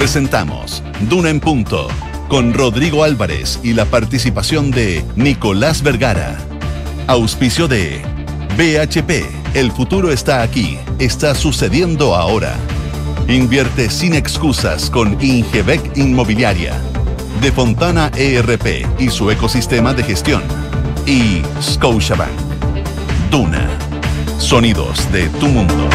Presentamos Duna en Punto con Rodrigo Álvarez y la participación de Nicolás Vergara. Auspicio de BHP. El futuro está aquí. Está sucediendo ahora. Invierte sin excusas con Ingebec Inmobiliaria. De Fontana ERP y su ecosistema de gestión. Y Scotiabank. Duna. Sonidos de tu mundo.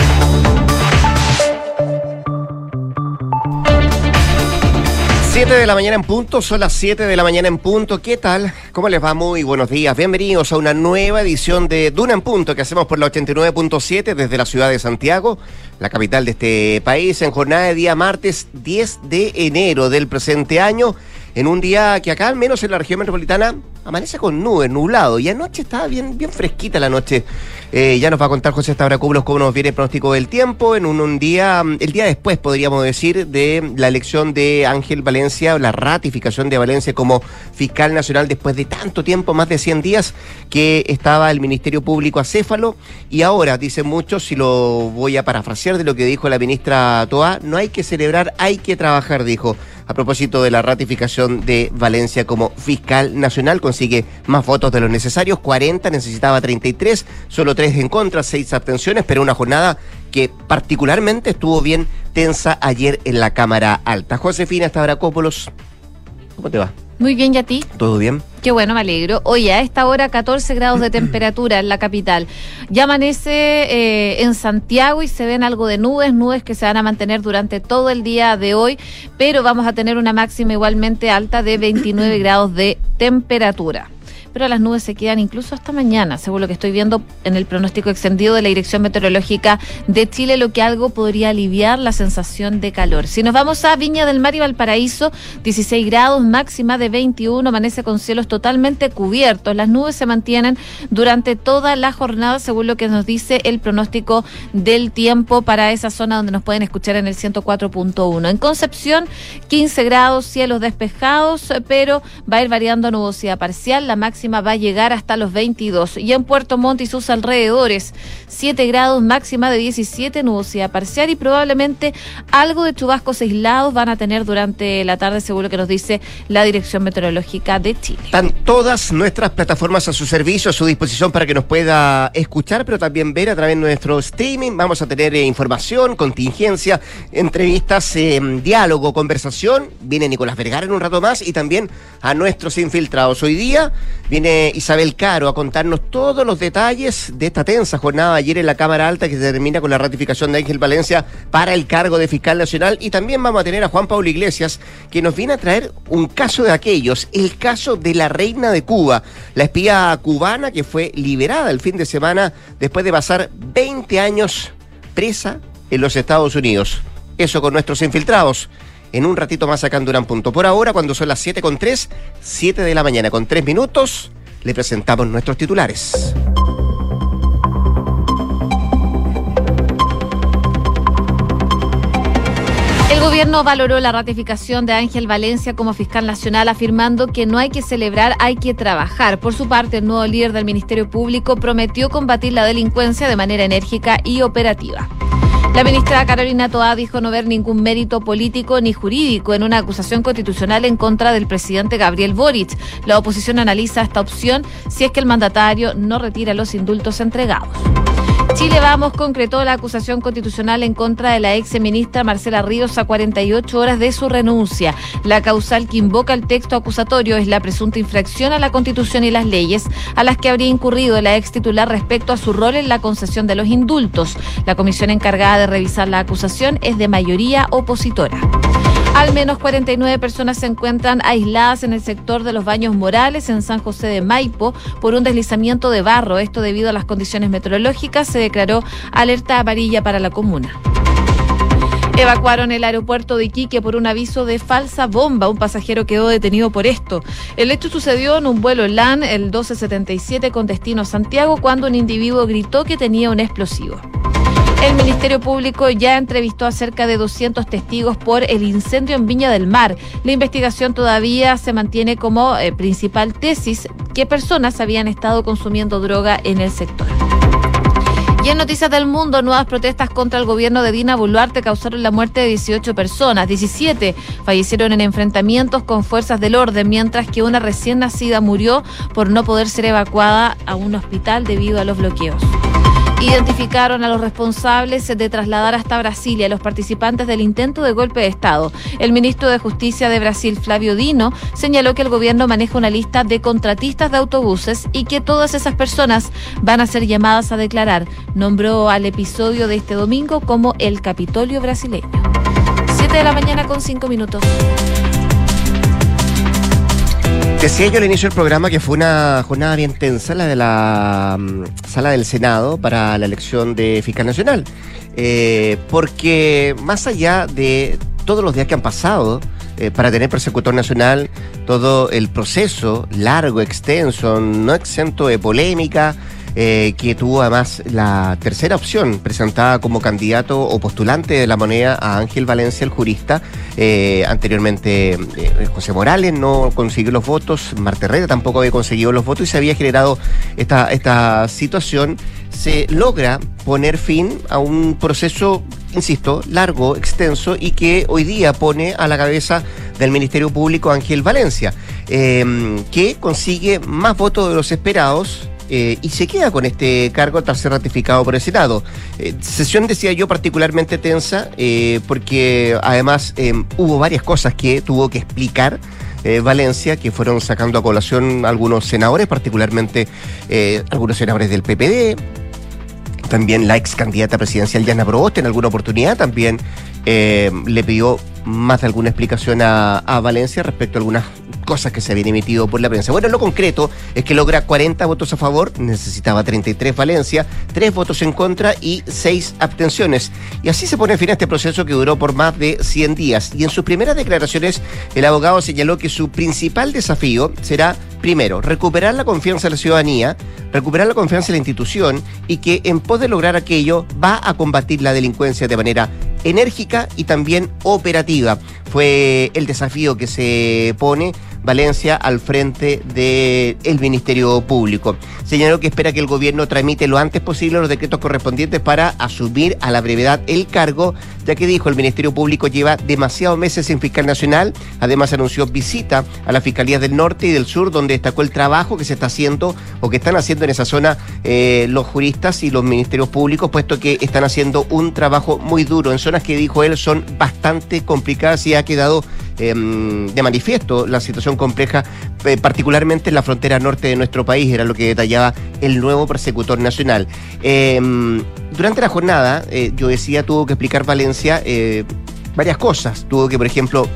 7 de la mañana en punto, son las 7 de la mañana en punto. ¿Qué tal? ¿Cómo les va? Muy buenos días. Bienvenidos a una nueva edición de Duna en Punto que hacemos por la 89.7 desde la ciudad de Santiago, la capital de este país, en jornada de día martes 10 de enero del presente año en un día que acá, al menos en la región metropolitana, amanece con nubes, nublado. Y anoche estaba bien, bien fresquita la noche. Eh, ya nos va a contar José Estabracublos cómo nos viene el pronóstico del tiempo en un, día, el día después, podríamos decir, de la elección de Ángel Valencia, la ratificación de Valencia como fiscal nacional después de tanto tiempo, más de 100 días, que estaba el Ministerio Público acéfalo. Y ahora, dicen muchos, si lo voy a parafrasear de lo que dijo la ministra Toa, no hay que celebrar, hay que trabajar, dijo a propósito de la ratificación de Valencia como fiscal nacional. Consigue más votos de los necesarios, 40, necesitaba 33, solo 3 en contra, 6 abstenciones, pero una jornada que particularmente estuvo bien tensa ayer en la Cámara Alta. Josefina Stavrakopoulos, ¿cómo te va? Muy bien, ¿y a ti? ¿Todo bien? Qué bueno, me alegro. Oye, a esta hora 14 grados de temperatura en la capital. Ya amanece eh, en Santiago y se ven algo de nubes, nubes que se van a mantener durante todo el día de hoy, pero vamos a tener una máxima igualmente alta de 29 grados de temperatura pero las nubes se quedan incluso hasta mañana, según lo que estoy viendo en el pronóstico extendido de la Dirección Meteorológica de Chile, lo que algo podría aliviar la sensación de calor. Si nos vamos a Viña del Mar y Valparaíso, 16 grados, máxima de 21, amanece con cielos totalmente cubiertos. Las nubes se mantienen durante toda la jornada, según lo que nos dice el pronóstico del tiempo para esa zona donde nos pueden escuchar en el 104.1. En Concepción, 15 grados, cielos despejados, pero va a ir variando nubosidad parcial, la máxima va a llegar hasta los 22. Y en Puerto Montt y sus alrededores, 7 grados, máxima de 17, nubosidad parcial y probablemente algo de chubascos aislados van a tener durante la tarde, seguro que nos dice la Dirección Meteorológica de Chile. Están todas nuestras plataformas a su servicio, a su disposición para que nos pueda escuchar, pero también ver a través de nuestro streaming. Vamos a tener eh, información, contingencia, entrevistas, eh, diálogo, conversación. Viene Nicolás Vergara en un rato más y también a nuestros infiltrados. Hoy día Viene Isabel Caro a contarnos todos los detalles de esta tensa jornada ayer en la Cámara Alta que se termina con la ratificación de Ángel Valencia para el cargo de fiscal nacional. Y también vamos a tener a Juan Pablo Iglesias que nos viene a traer un caso de aquellos, el caso de la reina de Cuba, la espía cubana que fue liberada el fin de semana después de pasar 20 años presa en los Estados Unidos. Eso con nuestros infiltrados en un ratito más acá en Punto. Por ahora, cuando son las 7 con 3, 7 de la mañana con 3 minutos, le presentamos nuestros titulares. El gobierno valoró la ratificación de Ángel Valencia como fiscal nacional, afirmando que no hay que celebrar, hay que trabajar. Por su parte, el nuevo líder del Ministerio Público prometió combatir la delincuencia de manera enérgica y operativa. La ministra Carolina Toá dijo no ver ningún mérito político ni jurídico en una acusación constitucional en contra del presidente Gabriel Boric. La oposición analiza esta opción si es que el mandatario no retira los indultos entregados. Chile Vamos concretó la acusación constitucional en contra de la ex ministra Marcela Ríos a 48 horas de su renuncia. La causal que invoca el texto acusatorio es la presunta infracción a la Constitución y las leyes a las que habría incurrido la ex titular respecto a su rol en la concesión de los indultos. La comisión encargada de revisar la acusación es de mayoría opositora. Al menos 49 personas se encuentran aisladas en el sector de los baños morales en San José de Maipo por un deslizamiento de barro. Esto debido a las condiciones meteorológicas se declaró alerta amarilla para la comuna. Evacuaron el aeropuerto de Iquique por un aviso de falsa bomba. Un pasajero quedó detenido por esto. El hecho sucedió en un vuelo LAN, el 1277, con destino a Santiago, cuando un individuo gritó que tenía un explosivo. El Ministerio Público ya entrevistó a cerca de 200 testigos por el incendio en Viña del Mar. La investigación todavía se mantiene como eh, principal tesis que personas habían estado consumiendo droga en el sector. Y en Noticias del Mundo, nuevas protestas contra el gobierno de Dina Boluarte causaron la muerte de 18 personas. 17 fallecieron en enfrentamientos con fuerzas del orden, mientras que una recién nacida murió por no poder ser evacuada a un hospital debido a los bloqueos. Identificaron a los responsables de trasladar hasta Brasilia a los participantes del intento de golpe de Estado. El ministro de Justicia de Brasil, Flavio Dino, señaló que el gobierno maneja una lista de contratistas de autobuses y que todas esas personas van a ser llamadas a declarar. Nombró al episodio de este domingo como el Capitolio brasileño. Siete de la mañana con cinco minutos. Decía yo al inicio del programa que fue una jornada bien tensa la de la mm, sala del Senado para la elección de fiscal nacional, eh, porque más allá de todos los días que han pasado eh, para tener persecutor nacional, todo el proceso largo, extenso, no exento de polémica, eh, que tuvo además la tercera opción presentada como candidato o postulante de la moneda a Ángel Valencia, el jurista. Eh, anteriormente eh, José Morales no consiguió los votos, Marta Herrera tampoco había conseguido los votos y se había generado esta, esta situación. Se logra poner fin a un proceso, insisto, largo, extenso y que hoy día pone a la cabeza del Ministerio Público Ángel Valencia, que consigue más votos de los esperados eh, y se queda con este cargo tras ser ratificado por el Senado. Eh, sesión, decía yo, particularmente tensa, eh, porque además hubo varias cosas que tuvo que explicar. Valencia, que fueron sacando a colación algunos senadores, particularmente algunos senadores del PPD, también la ex candidata presidencial Yana Proboste en alguna oportunidad también le pidió más de alguna explicación a, Valencia respecto a algunas cosas que se habían emitido por la prensa. Bueno, lo concreto es que logra 40 votos a favor, necesitaba 33 Valencia, 3 votos en contra y 6 abstenciones. Y así se pone fin a este proceso que duró por más de 100 días. Y en sus primeras declaraciones, el abogado señaló que su principal desafío será Primero, recuperar la confianza de la ciudadanía, recuperar la confianza en la institución y que en pos de lograr aquello va a combatir la delincuencia de manera enérgica y también operativa. Fue el desafío que se pone Valencia al frente del Ministerio Público. Señaló que espera que el gobierno tramite lo antes posible los decretos correspondientes para asumir a la brevedad el cargo, ya que dijo el Ministerio Público lleva demasiados meses sin fiscal nacional. Además anunció visita a las fiscalías del norte y del sur, donde destacó el trabajo que se está haciendo o que están haciendo en esa zona eh, los juristas y los ministerios públicos, puesto que están haciendo un trabajo muy duro en zonas que dijo él son bastante complicadas y ha quedado em, de manifiesto la situación compleja, eh, particularmente en la frontera norte de nuestro país, era lo que detallaba el nuevo persecutor nacional. Em, durante la jornada, eh, yo decía, tuvo que explicar Valencia varias cosas. Tuvo que, por ejemplo,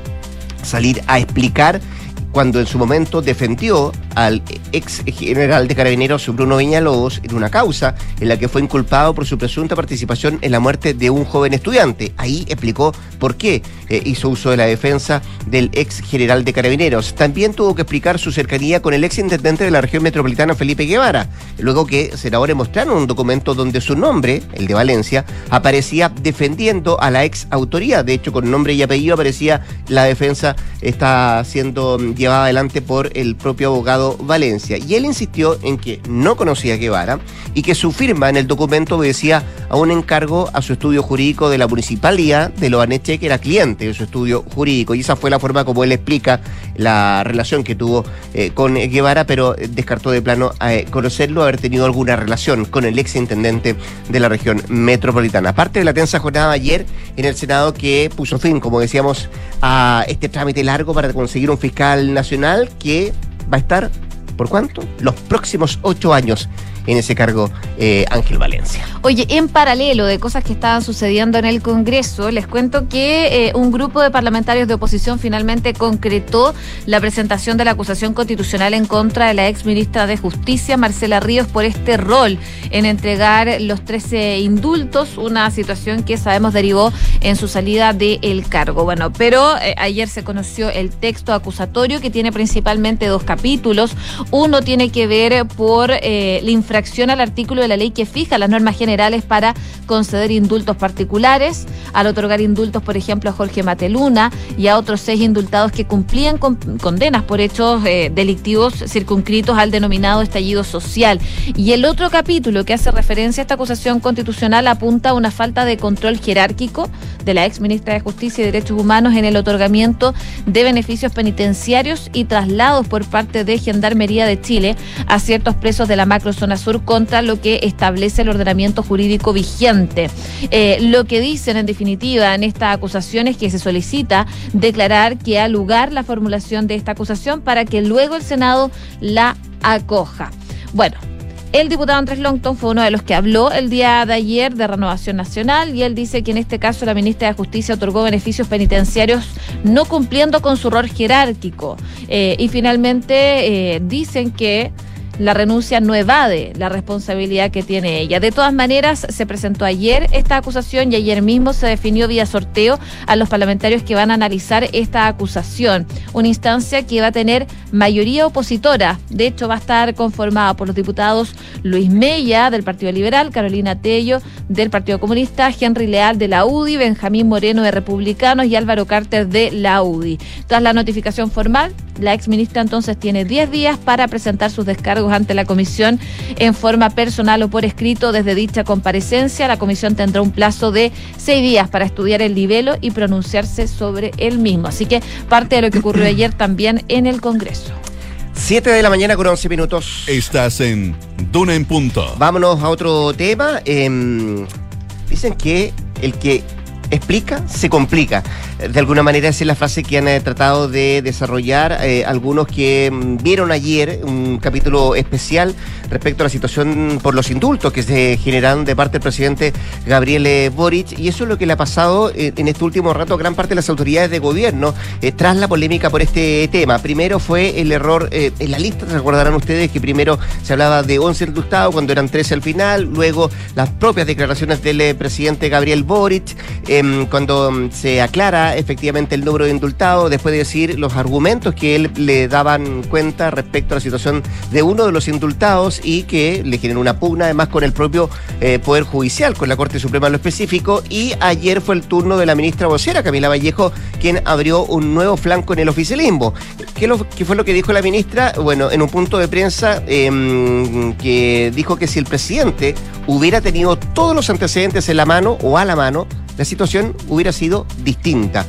salir a explicar cuando en su momento defendió al ex general de carabineros Bruno Viñalobos en una causa en la que fue inculpado por su presunta participación en la muerte de un joven estudiante. Ahí explicó por qué eh, hizo uso de la defensa del ex general de carabineros. También tuvo que explicar su cercanía con el ex intendente de la región metropolitana Felipe Guevara, luego que senadores mostraron un documento donde su nombre, el de Valencia, aparecía defendiendo a la ex autoría. De hecho, con nombre y apellido aparecía la defensa está siendo llevada adelante por el propio abogado Valencia. Y él insistió en que no conocía a Guevara y que su firma en el documento obedecía a un encargo a su estudio jurídico de la municipalidad de Loaneche, que era cliente de su estudio jurídico. Y esa fue la forma como él explica la relación que tuvo eh, con Guevara, pero descartó de plano eh, conocerlo, haber tenido alguna relación con el ex intendente de la región metropolitana. Aparte de la tensa jornada ayer en el Senado que puso fin, como decíamos, a este trámite largo para conseguir un fiscal nacional que va a estar, ¿por cuánto? Los próximos ocho años en ese cargo eh, Ángel Valencia. Oye, en paralelo de cosas que estaban sucediendo en el Congreso, les cuento que eh, un grupo de parlamentarios de oposición finalmente concretó la presentación de la acusación constitucional en contra de la ex ministra de Justicia, Marcela Ríos, por este rol en entregar los 13 indultos, una situación que sabemos derivó en su salida del cargo. Bueno, pero eh, ayer se conoció el texto acusatorio que tiene principalmente dos capítulos. Uno tiene que ver por la información infracción al artículo de la ley que fija las normas generales para conceder indultos particulares, al otorgar indultos, por ejemplo, a Jorge Mateluna y a otros seis indultados que cumplían con condenas por hechos eh, delictivos circunscritos al denominado estallido social. Y el otro capítulo que hace referencia a esta acusación constitucional apunta a una falta de control jerárquico de la ex ministra de Justicia y Derechos Humanos en el otorgamiento de beneficios penitenciarios y traslados por parte de Gendarmería de Chile a ciertos presos de la macrozona sur contra lo que establece el ordenamiento jurídico vigente. Eh, lo que dicen en definitiva en esta acusación es que se solicita declarar que ha lugar la formulación de esta acusación para que luego el Senado la acoja. Bueno, el diputado Andrés Longton fue uno de los que habló el día de ayer de Renovación Nacional y él dice que en este caso la ministra de Justicia otorgó beneficios penitenciarios no cumpliendo con su rol jerárquico. Eh, y finalmente eh, dicen que la renuncia no evade la responsabilidad que tiene ella. De todas maneras, se presentó ayer esta acusación y ayer mismo se definió vía sorteo a los parlamentarios que van a analizar esta acusación. Una instancia que va a tener mayoría opositora. De hecho, va a estar conformada por los diputados Luis Mella del Partido Liberal, Carolina Tello del Partido Comunista, Henry Leal de la UDI, Benjamín Moreno de Republicanos y Álvaro Carter de la UDI. Tras la notificación formal, la exministra entonces tiene 10 días para presentar sus descargos ante la comisión en forma personal o por escrito desde dicha comparecencia. La comisión tendrá un plazo de seis días para estudiar el libelo y pronunciarse sobre el mismo. Así que parte de lo que ocurrió ayer también en el Congreso. 7 de la mañana con 11 minutos. Estás en Duna en Punto. Vámonos a otro tema. Em, dicen que el que explica, se complica. De alguna manera esa es la frase que han eh, tratado de desarrollar eh, algunos que mm, vieron ayer un capítulo especial respecto a la situación por los indultos que se generaron de parte del presidente Gabriel eh, Boric y eso es lo que le ha pasado en este último rato a gran parte de las autoridades de gobierno tras la polémica por este tema. Primero fue el error en la lista, recordarán ustedes que primero se hablaba de 11 indultados cuando eran 13 al final, luego las propias declaraciones del presidente Gabriel Boric Em, cuando em, se aclara efectivamente el número de indultados, después de decir los argumentos que él le daban cuenta respecto a la situación de uno de los indultados y que le generó una pugna además con el propio eh, Poder Judicial, con la Corte Suprema en lo específico. Y ayer fue el turno de la ministra vocera, Camila Vallejo, quien abrió un nuevo flanco en el oficialismo. ¿Qué, qué fue lo que dijo la ministra? Bueno, en un punto de prensa em, que dijo que si el presidente hubiera tenido todos los antecedentes en la mano o a la mano, la situación hubiera sido distinta.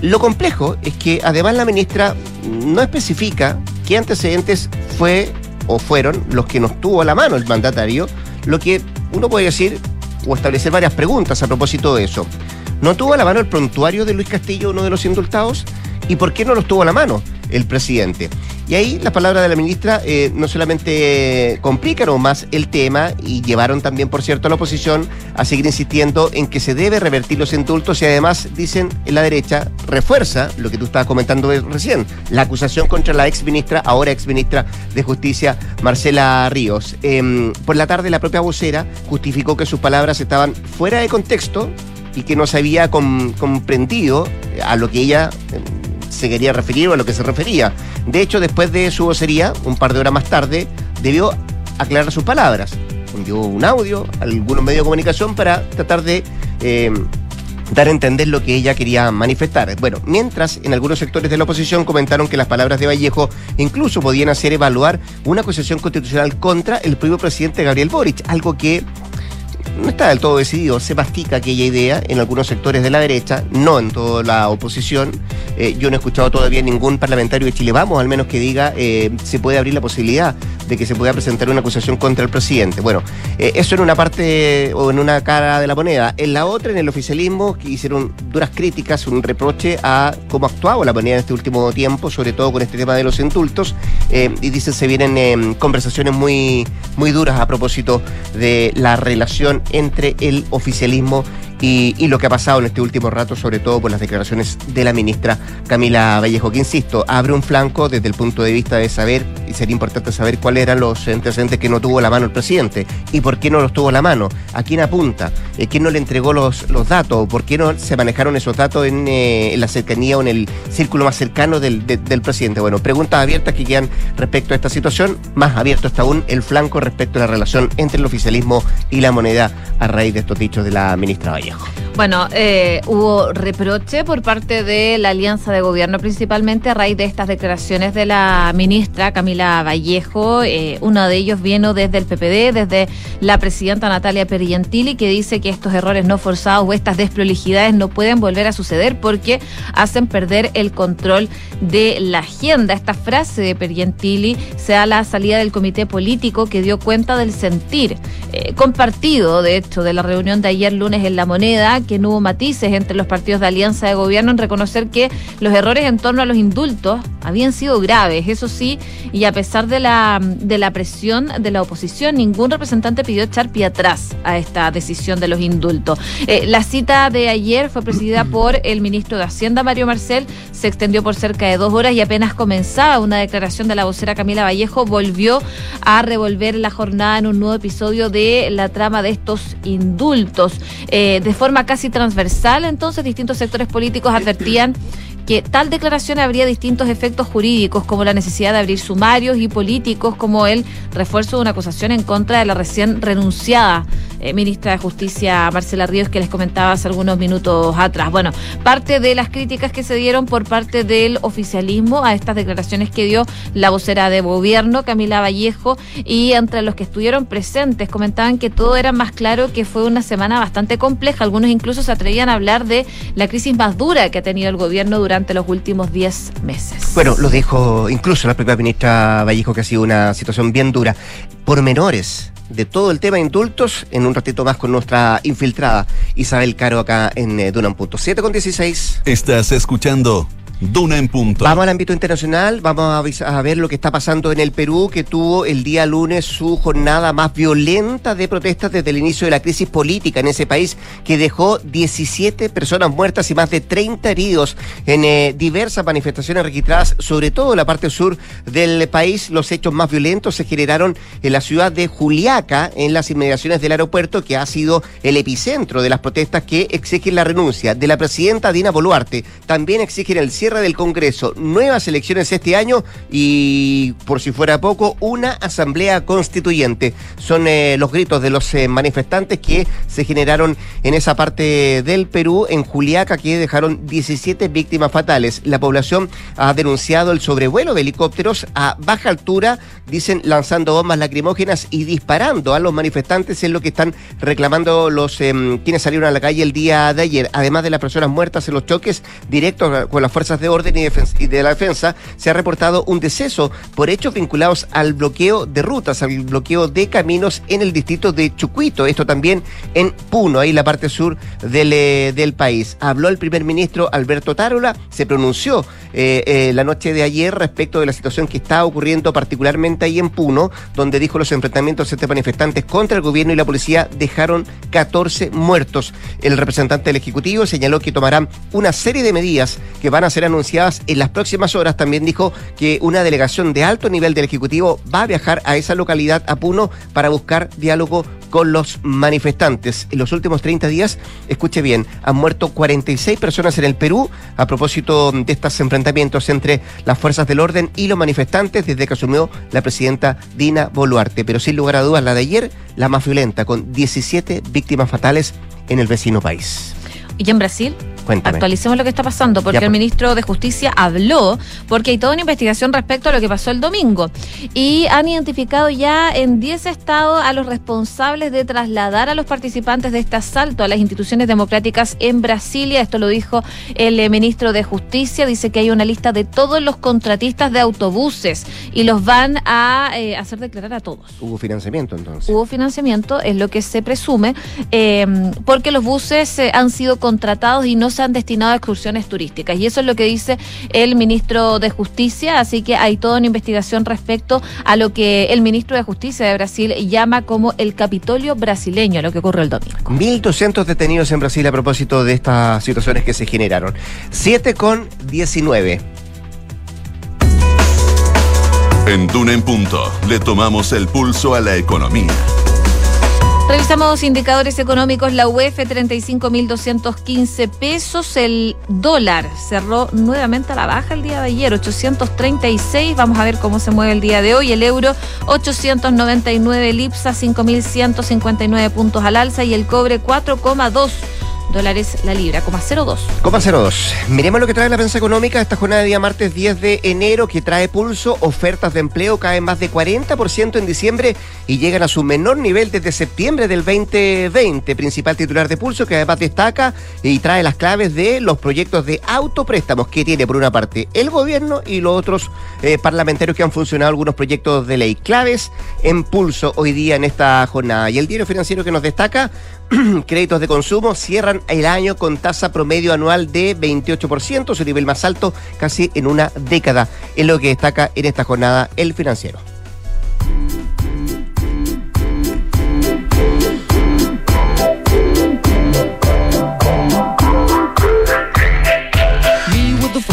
Lo complejo es que además la ministra no especifica qué antecedentes fue o fueron los que nos tuvo a la mano el mandatario, lo que uno puede decir o establecer varias preguntas a propósito de eso. ¿No tuvo a la mano el prontuario de Luis Castillo, uno de los indultados? ¿Y por qué no los tuvo a la mano el presidente? Y ahí las palabras de la ministra eh, no solamente complicaron más el tema y llevaron también, por cierto, a la oposición a seguir insistiendo en que se debe revertir los indultos y además, dicen en la derecha, refuerza lo que tú estabas comentando recién, la acusación contra la ex ministra, ahora ex ministra de Justicia, Marcela Ríos. Em, por la tarde, la propia vocera justificó que sus palabras estaban fuera de contexto y que no se había comprendido a lo que ella em, se quería referir o a lo que se refería. De hecho, después de su vocería, un par de horas más tarde, debió aclarar sus palabras. Envió un audio a algunos medios de comunicación para tratar de eh, dar a entender lo que ella quería manifestar. Bueno, mientras en algunos sectores de la oposición comentaron que las palabras de Vallejo incluso podían hacer evaluar una acusación constitucional contra el propio presidente Gabriel Boric, algo que no está del todo decidido. Se mastica aquella idea en algunos sectores de la derecha, no en toda la oposición. Eh, yo no he escuchado todavía ningún parlamentario de Chile Vamos, al menos que diga eh, se puede abrir la posibilidad de que se pueda presentar una acusación contra el presidente. Bueno, eh, eso en una parte o en una cara de la moneda. En la otra, en el oficialismo, que hicieron duras críticas, un reproche a cómo actuaba la moneda en este último tiempo, sobre todo con este tema de los indultos, y dicen se vienen conversaciones muy, muy duras a propósito de la relación entre el oficialismo y, lo que ha pasado en este último rato, sobre todo por las declaraciones de la ministra Camila Vallejo, que insisto, abre un flanco desde el punto de vista de saber, y sería importante saber cuáles eran los antecedentes que no tuvo la mano el presidente y por qué no los tuvo la mano, a quién apunta, eh, quién no le entregó los, los datos, por qué no se manejaron esos datos en, eh, en la cercanía o en el círculo más cercano del, de, del presidente. Bueno, preguntas abiertas que quedan respecto a esta situación, más abierto está aún el flanco respecto a la relación entre el oficialismo y la moneda a raíz de estos dichos de la ministra Vallejo. Bueno, eh, hubo reproche por parte de la alianza de gobierno, principalmente a raíz de estas declaraciones de la ministra Camila Vallejo. Eh, uno de ellos vino desde el PPD, desde la presidenta Natalia Pergentili, que dice que estos errores no forzados o estas desprolijidades no pueden volver a suceder porque hacen perder el control de la agenda. Esta frase de Pergentili se da la salida del comité político que dio cuenta del sentir eh, compartido, de hecho, de la reunión de ayer lunes en La Moneda que no hubo matices entre los partidos de alianza de gobierno en reconocer que los errores en torno a los indultos habían sido graves, eso sí, y a pesar de la, de la presión de la oposición, ningún representante pidió echar pie atrás a esta decisión de los indultos. Eh, la cita de ayer fue presidida por el ministro de Hacienda, Mario Marcel, se extendió por cerca de dos horas y apenas comenzaba una declaración de la vocera Camila Vallejo, volvió a revolver la jornada en un nuevo episodio de la trama de estos indultos. Eh, de forma casi transversal, entonces distintos sectores políticos advertían que tal declaración habría distintos efectos jurídicos, como la necesidad de abrir sumarios y políticos, como el refuerzo de una acusación en contra de la recién renunciada eh, ministra de Justicia Marcela Ríos, que les comentaba hace algunos minutos atrás. Bueno, parte de las críticas que se dieron por parte del oficialismo a estas declaraciones que dio la vocera de gobierno, Camila Vallejo, y entre los que estuvieron presentes comentaban que todo era más claro que fue una semana bastante compleja. Algunos incluso se atrevían a hablar de la crisis más dura que ha tenido el gobierno durante durante los últimos 10 meses. Bueno, lo dijo incluso la propia ministra Vallejo que ha sido una situación bien dura. Por menores de todo el tema de indultos, en un ratito más con nuestra infiltrada Isabel Caro acá en eh, Dunan Punto. 7 con 16. Estás escuchando Duna en punto. Vamos al ámbito internacional, vamos a, ver lo que está pasando en el Perú, que tuvo el día lunes su jornada más violenta de protestas desde el inicio de la crisis política en ese país, que dejó 17 personas muertas y más de 30 heridos en eh, diversas manifestaciones registradas, sobre todo en la parte sur del país. Los hechos más violentos se generaron en la ciudad de Juliaca, en las inmediaciones del aeropuerto, que ha sido el epicentro de las protestas que exigen la renuncia de la presidenta Dina Boluarte. También exigen el cierre del Congreso, nuevas elecciones este año y, por si fuera poco, una asamblea constituyente. Son eh, los gritos de los eh, manifestantes que se generaron en esa parte del Perú, en Juliaca, que dejaron 17 víctimas fatales. La población ha denunciado el sobrevuelo de helicópteros a baja altura, dicen lanzando bombas lacrimógenas y disparando a los manifestantes, en lo que están reclamando los eh, quienes salieron a la calle el día de ayer. Además de las personas muertas en los choques directos con las fuerzas de orden y, y, de la defensa, se ha reportado un deceso por hechos vinculados al bloqueo de rutas, al bloqueo de caminos en el distrito de Chucuito, esto también en Puno, ahí la parte sur del, eh, del país. Habló el primer ministro Alberto Tarola, se pronunció eh, eh, la noche de ayer respecto de la situación que está ocurriendo particularmente ahí en Puno, donde dijo los enfrentamientos entre manifestantes contra el gobierno y la policía dejaron 14 muertos. El representante del Ejecutivo señaló que tomarán una serie de medidas que van a ser anunciadas en las próximas horas. También dijo que una delegación de alto nivel del Ejecutivo va a viajar a esa localidad, a Puno, para buscar diálogo con los manifestantes. En los últimos 30 días, escuche bien, han muerto 46 personas en el Perú a propósito de estos enfrentamientos entre las fuerzas del orden y los manifestantes desde que asumió la presidenta Dina Boluarte. Pero sin lugar a dudas, la de ayer, la más violenta, con 17 víctimas fatales en el vecino país. ¿Y en Brasil? Cuéntame. Actualicemos lo que está pasando, porque Ya, el pues. ministro de Justicia habló, porque hay toda una investigación respecto a lo que pasó el domingo. Y han identificado ya en 10 estados a los responsables de trasladar a los participantes de este asalto a las instituciones democráticas en Brasilia. Esto lo dijo el eh, ministro de Justicia. Dice que hay una lista de todos los contratistas de autobuses y los van a eh, hacer declarar a todos. Hubo financiamiento entonces. Hubo financiamiento, es lo que se presume, eh, porque los buses eh, han sido contratados y no se han destinado a excursiones turísticas. Y eso es lo que dice el ministro de Justicia, así que hay toda una investigación respecto a lo que el ministro de Justicia de Brasil llama como el Capitolio brasileño, lo que ocurrió el domingo. 1.200 detenidos en Brasil a propósito de estas situaciones que se generaron. 7 con 19. En Duna en Punto le tomamos el pulso a la economía. Revisamos indicadores económicos. La UEF 35.215 pesos. El dólar cerró nuevamente a la baja el día de ayer, 836. Vamos a ver cómo se mueve el día de hoy. El euro 899 el IPSA 5.159 puntos al alza y el cobre 4,2 dólares la libra, 0,02. 02. Miremos lo que trae la prensa económica esta jornada de día martes 10 de enero, que trae pulso, ofertas de empleo caen más de 40% en diciembre y llegan a su menor nivel desde septiembre del 2020. Principal titular de pulso que además destaca y trae las claves de los proyectos de autopréstamos que tiene por una parte el gobierno y los otros eh, parlamentarios que han funcionado algunos proyectos de ley. Claves en pulso hoy día en esta jornada. Y el diario financiero que nos destaca, créditos de consumo cierran el año con tasa promedio anual de 28%, su nivel más alto casi en una década. Es lo que destaca en esta jornada el financiero.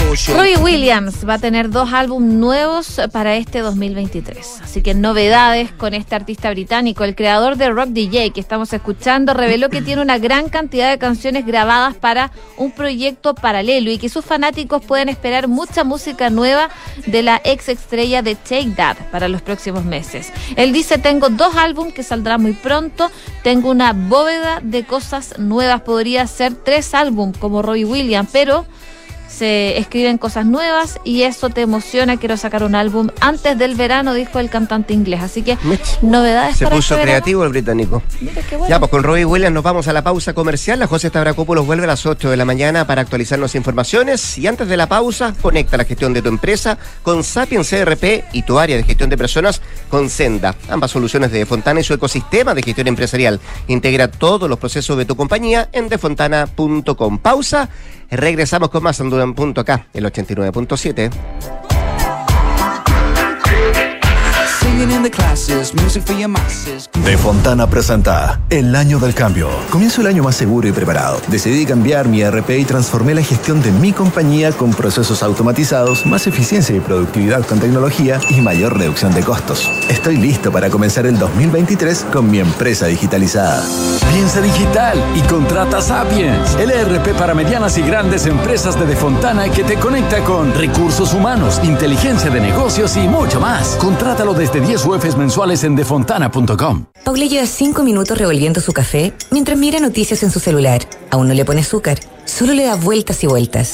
Roy Williams va a tener dos álbumes nuevos para este 2023. Así que novedades con este artista británico. El creador de Rock DJ que estamos escuchando reveló que tiene una gran cantidad de canciones grabadas para un proyecto paralelo y que sus fanáticos pueden esperar mucha música nueva de la ex estrella de Take That para los próximos meses. Él dice, tengo dos álbumes que saldrán muy pronto, tengo una bóveda de cosas nuevas, podría ser tres álbumes como Roy Williams, pero se escriben cosas nuevas y eso te emociona. Quiero sacar un álbum antes del verano, dijo el cantante inglés. Así que novedades. Se puso este creativo el británico. Ya, pues con Robbie Williams nos vamos a la pausa comercial. La José Stavrakopoulos vuelve a las 8 de la mañana para actualizarnos informaciones. Y antes de la pausa, conecta la gestión de tu empresa con Sapiens CRP y tu área de gestión de personas con Senda. Ambas soluciones de Fontana y su ecosistema de gestión empresarial. Integra todos los procesos de tu compañía en defontana.com. Pausa Regresamos con más en Punto acá, el 89.7. De Fontana presenta El Año del Cambio. Comienzo el año más seguro y preparado. Decidí cambiar mi RP y transformé la gestión de mi compañía con procesos automatizados, más eficiencia y productividad con tecnología y mayor reducción de costos. Estoy listo para comenzar el 2023 con mi empresa digitalizada. Piensa digital y contrata Sapiens, el ERP para medianas y grandes empresas de Defontana que te conecta con recursos humanos, inteligencia de negocios y mucho más. Contrátalo desde 10 UFs mensuales en defontana.com. Paula lleva 5 minutos revolviendo su café mientras mira noticias en su celular. Aún no le pone azúcar, solo le da vueltas y vueltas.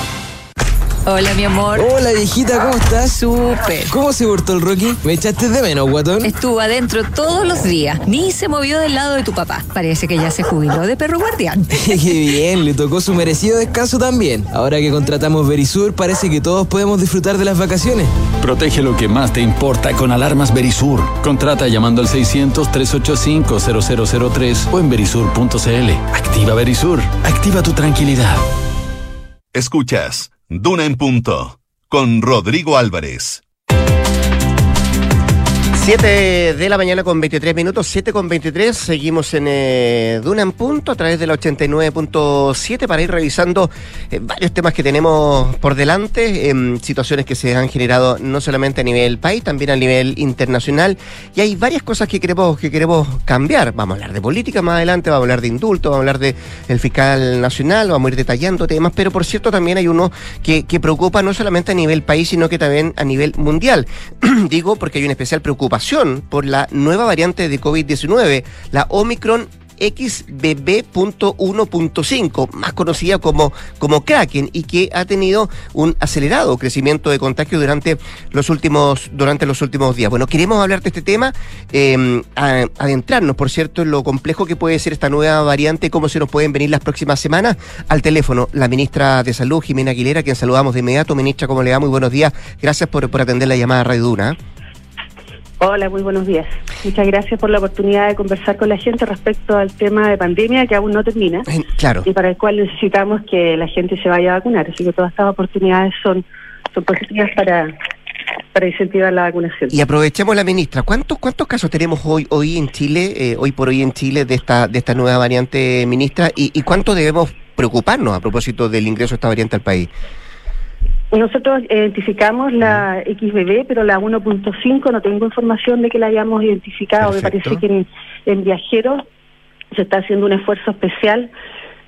Hola, mi amor. Hola, viejita, ¿cómo estás? Súper. ¿Cómo se portó el Rocky? ¿Me echaste de menos, guatón? Estuvo adentro todos los días. Ni se movió del lado de tu papá. Parece que ya se jubiló de perro guardián. Qué bien, le tocó su merecido descanso también. Ahora que contratamos Verisur, parece que todos podemos disfrutar de las vacaciones. Protege lo que más te importa con alarmas Verisur. Contrata llamando al 600-385-0003 o en verisur.cl. Activa Verisur. Activa tu tranquilidad. Escuchas Duna en punto con Rodrigo Álvarez. 7 de la mañana con 23 minutos, 7 con 23. Seguimos en eh, Duna en punto a través de la 89.7 para ir revisando eh, varios temas que tenemos por delante, em, situaciones que se han generado no solamente a nivel país, también a nivel internacional. Y hay varias cosas que queremos, que queremos cambiar. Vamos a hablar de política más adelante, vamos a hablar de indulto, vamos a hablar del el fiscal nacional, vamos a ir detallando temas, pero por cierto también hay uno que, que preocupa no solamente a nivel país, sino que también a nivel mundial. Digo porque hay una especial preocupación por la nueva variante de COVID-19, la Omicron XBB.1.5, más conocida como, como Kraken, y que ha tenido un acelerado crecimiento de contagio durante los últimos, durante los últimos días. Bueno, queremos hablar de este tema, em, adentrarnos, por cierto, en lo complejo que puede ser esta nueva variante, cómo se nos pueden venir las próximas semanas. Al teléfono, la ministra de Salud, Jimena Aguilera, quien saludamos de inmediato. Ministra, ¿cómo le va? Muy buenos días. Gracias por, por atender la llamada a Radio Duna. Hola, muy buenos días. Muchas gracias por la oportunidad de conversar con la gente respecto al tema de pandemia que aún no termina. Claro. Y para el cual necesitamos que la gente se vaya a vacunar. Así que todas estas oportunidades son, son positivas para, para incentivar la vacunación. Y aprovechemos la ministra. ¿Cuántos cuántos casos tenemos hoy hoy en Chile, eh, hoy por hoy en Chile de esta de esta nueva variante ministra y, y cuánto debemos preocuparnos a propósito del ingreso de esta variante al país? Nosotros identificamos la XBB, pero la 1.5 no tengo información de que la hayamos identificado. Me parece que en, viajeros se está haciendo un esfuerzo especial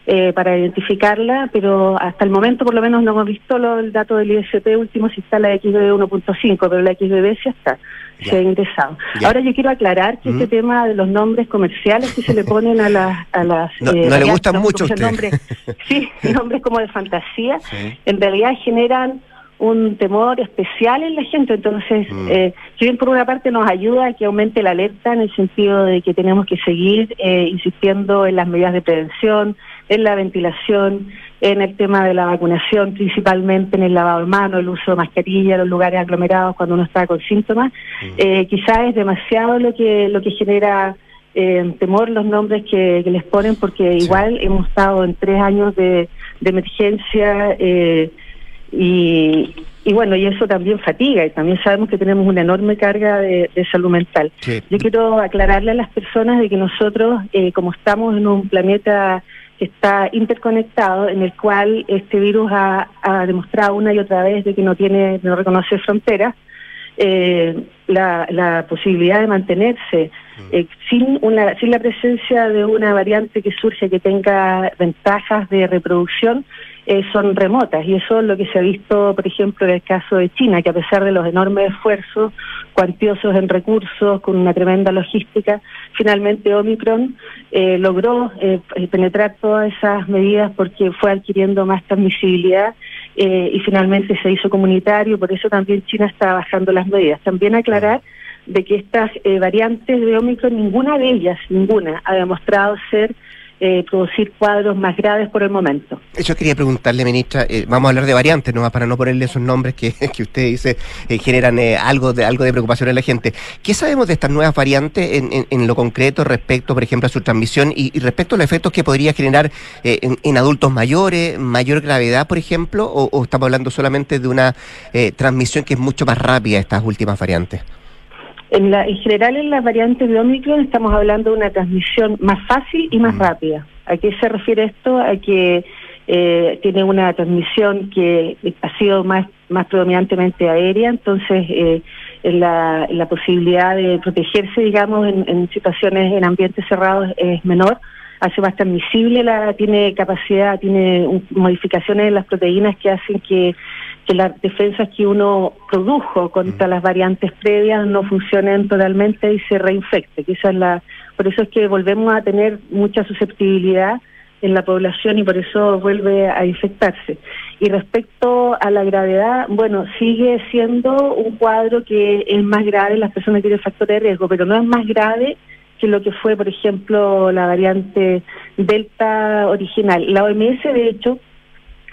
eh, para identificarla, pero hasta el momento por lo menos no hemos visto el dato del ISP último si está la XBB 1.5, pero la XBB sí está se ha ingresado. Ahora yo quiero aclarar que este tema de los nombres comerciales que se le ponen a las... A las no, eh, le gustan mucho usted. Nombres, sí, nombres como de fantasía, en realidad generan un temor especial en la gente. Entonces, mm. eh, si bien por una parte nos ayuda a que aumente la alerta en el sentido de que tenemos que seguir eh, insistiendo en las medidas de prevención, en la ventilación, en el tema de la vacunación, principalmente en el lavado de manos, el uso de mascarilla los lugares aglomerados cuando uno está con síntomas, mm. eh, quizás es demasiado lo que lo que genera eh, temor los nombres que, les ponen, porque igual hemos estado en tres años de, emergencia eh, y, y bueno, y eso también fatiga y también sabemos que tenemos una enorme carga de, salud mental. Yo quiero aclararle a las personas de que nosotros, como estamos en un planeta está interconectado, en el cual este virus ha, demostrado una y otra vez de que no tiene, no reconoce fronteras, eh, la, posibilidad de mantenerse mm. eh, sin una, sin la presencia de una variante que surge que tenga ventajas de reproducción eh, son remotas y eso es lo que se ha visto, por ejemplo, en el caso de China, que a pesar de los enormes esfuerzos cuantiosos en recursos, con una tremenda logística, finalmente Omicron eh, logró eh, penetrar todas esas medidas porque fue adquiriendo más transmisibilidad y finalmente se hizo comunitario, por eso también China está bajando las medidas. También aclarar de que estas variantes de Omicron, ninguna de ellas, ninguna, ha demostrado ser eh, producir cuadros más graves por el momento. Eso quería preguntarle, ministra. Eh, vamos a hablar de variantes, ¿no? para no ponerle esos nombres que, que usted dice eh, generan algo de algo de preocupación en la gente. ¿Qué sabemos de estas nuevas variantes en, en, lo concreto respecto, por ejemplo, a su transmisión y, respecto a los efectos que podría generar en, adultos mayores, mayor gravedad, por ejemplo, o, o estamos hablando solamente de una transmisión que es mucho más rápida estas últimas variantes? En, la, en general, en las variantes de Omicron estamos hablando de una transmisión más fácil y más rápida. ¿A qué se refiere esto? A que eh, tiene una transmisión que ha sido más, más predominantemente aérea, entonces eh, la, la, posibilidad de protegerse, digamos, en, en, situaciones en ambientes cerrados es menor, hace más transmisible, la, tiene capacidad, tiene modificaciones en las proteínas que hacen que que las defensas que uno produjo contra mm. las variantes previas no funcionen totalmente y se reinfecte. Que la, por eso es que volvemos a tener mucha susceptibilidad en la población y por eso vuelve a infectarse. Y respecto a la gravedad, bueno, sigue siendo un cuadro que es más grave en las personas que tienen factores de riesgo, pero no es más grave que lo que fue, por ejemplo, la variante Delta original. La OMS, de hecho,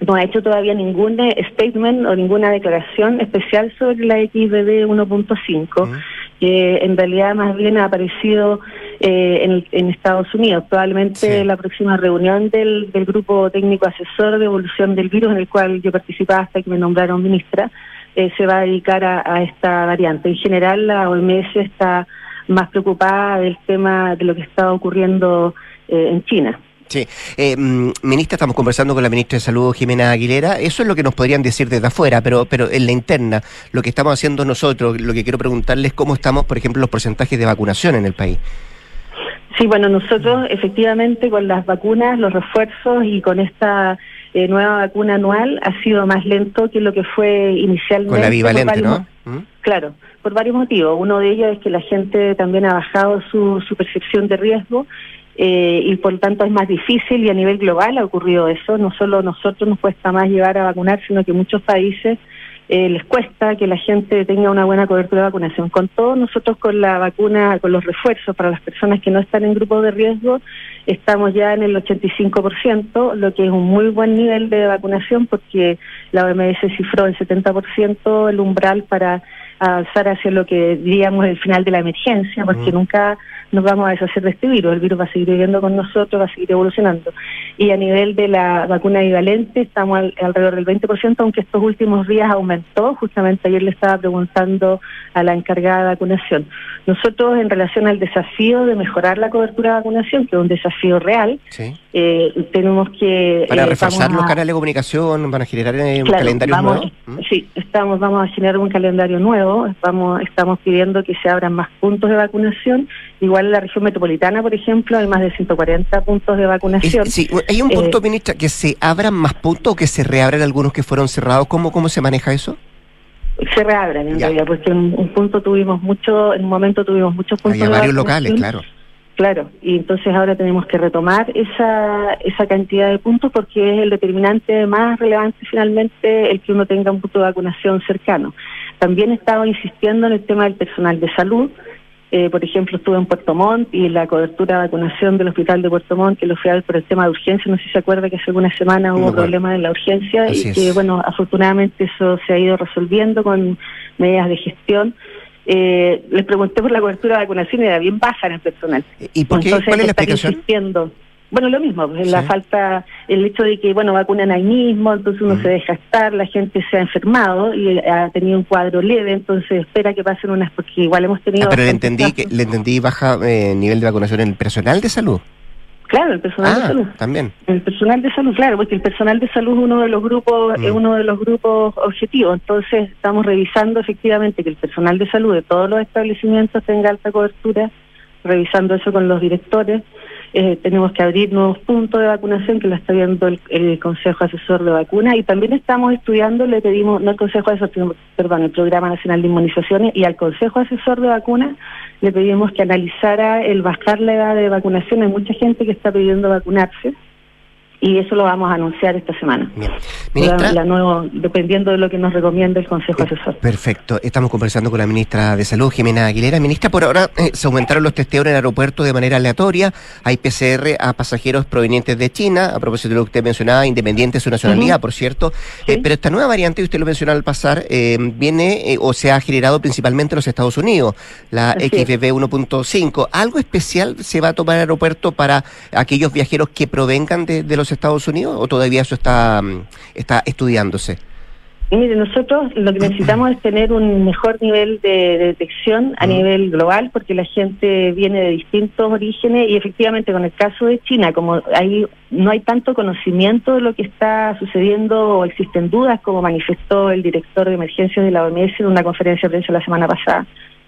no ha hecho todavía ningún statement o ninguna declaración especial sobre la XBB 1.5, que en realidad más bien ha aparecido eh, en, Estados Unidos. Probablemente la próxima reunión del, del grupo técnico asesor de evolución del virus, en el cual yo participaba hasta que me nombraron ministra, eh, se va a dedicar a, esta variante. En general, la OMS está más preocupada del tema de lo que está ocurriendo eh, en China. Sí. Eh, mm, ministra, estamos conversando con la ministra de Salud, Jimena Aguilera. Eso es lo que nos podrían decir desde afuera, pero, pero en la interna, lo que estamos haciendo nosotros, lo que quiero preguntarles es cómo estamos, por ejemplo, los porcentajes de vacunación en el país. Sí, bueno, nosotros efectivamente con las vacunas, los refuerzos y con esta eh, nueva vacuna anual ha sido más lento que lo que fue inicialmente. Con la bivalente, ¿no? ¿Mm? Claro, por varios motivos. Uno de ellos es que la gente también ha bajado su, su percepción de riesgo eh, y por lo tanto es más difícil y a nivel global ha ocurrido eso. No solo nosotros nos cuesta más llegar a vacunar, sino que muchos países eh, les cuesta que la gente tenga una buena cobertura de vacunación. Con todo, nosotros con la vacuna, con los refuerzos para las personas que no están en grupo de riesgo, estamos ya en el 85%, lo que es un muy buen nivel de vacunación porque la OMS cifró en 70% el umbral para avanzar hacia lo que diríamos el final de la emergencia, porque nunca nos vamos a deshacer de este virus. El virus va a seguir viviendo con nosotros, va a seguir evolucionando. Y a nivel de la vacuna bivalente estamos alrededor del 20%, aunque estos últimos días aumentó. Justamente ayer le estaba preguntando a la encargada de vacunación. Nosotros, en relación al desafío de mejorar la cobertura de vacunación, que es un desafío real, eh, tenemos que... Para eh, reforzar los canales de comunicación, van a generar eh, un calendario nuevo. ¿Mm? Sí, estamos, vamos a generar un calendario nuevo. Estamos, estamos pidiendo que se abran más puntos de vacunación. Igual en la región metropolitana, por ejemplo, hay más de 140 puntos de vacunación. sí, hay un punto, eh, ministra, que se abran más puntos o que se reabran algunos que fueron cerrados. ¿Cómo, cómo se maneja eso? Se reabran, en realidad, porque en un punto tuvimos mucho, en un momento tuvimos muchos puntos. Había varios locales, claro. Claro, y entonces ahora tenemos que retomar esa, esa cantidad de puntos porque es el determinante más relevante finalmente el que uno tenga un punto de vacunación cercano. También he estado insistiendo en el tema del personal de salud, eh, por ejemplo, estuve en Puerto Montt y la cobertura de vacunación del hospital de Puerto Montt, que lo fui a ver por el tema de urgencia. No sé si se acuerda que hace algunas semanas hubo problemas en la urgencia y que, bueno, afortunadamente eso se ha ido resolviendo con medidas de gestión. Eh, les pregunté por la cobertura de vacunación y era bien baja en el personal. ¿Y por qué? ¿Cuál es la explicación? Insistiendo. Bueno, lo mismo, pues, la falta, el hecho de que, bueno, vacunan ahí mismo, entonces uno se deja estar, la gente se ha enfermado y ha tenido un cuadro leve, entonces espera que pasen unas, porque igual hemos tenido... Ah, pero le entendí, que, le entendí baja eh, nivel de vacunación en el personal de salud. Claro, el personal de ah, salud. También. El personal de salud, claro, porque el personal de salud es uno de los grupos, es mm. uno de los grupos objetivos. Entonces, estamos revisando efectivamente que el personal de salud de todos los establecimientos tenga alta cobertura, revisando eso con los directores eh, tenemos que abrir nuevos puntos de vacunación que lo está viendo el, Consejo Asesor de Vacunas y también estamos estudiando, le pedimos, no al Consejo Asesor, perdón, el Programa Nacional de Inmunizaciones y al Consejo Asesor de Vacunas le pedimos que analizara el bajar la edad de vacunación. Hay mucha gente que está pidiendo vacunarse y eso lo vamos a anunciar esta semana. Ministra, la, nuevo, dependiendo de lo que nos recomienda el Consejo Asesor. Perfecto. Estamos conversando con la ministra de Salud, Jimena Aguilera. Ministra, por ahora eh, se aumentaron los testeos en el aeropuerto de manera aleatoria. Hay PCR a pasajeros provenientes de China, a propósito de lo que usted mencionaba, independiente de su nacionalidad, por cierto. Eh, pero esta nueva variante, usted lo mencionó al pasar, eh, viene o se ha generado principalmente en los Estados Unidos, la XBB 1.5. ¿Algo especial se va a tomar el aeropuerto para aquellos viajeros que provengan de, de los Estados Unidos o todavía eso está, mm, está estudiándose? mire, nosotros lo que necesitamos es tener un mejor nivel de, detección a nivel global, porque la gente viene de distintos orígenes y efectivamente con el caso de China, como hay, no hay tanto conocimiento de lo que está sucediendo o existen dudas, como manifestó el director de emergencias de la OMS en una conferencia de prensa la semana pasada,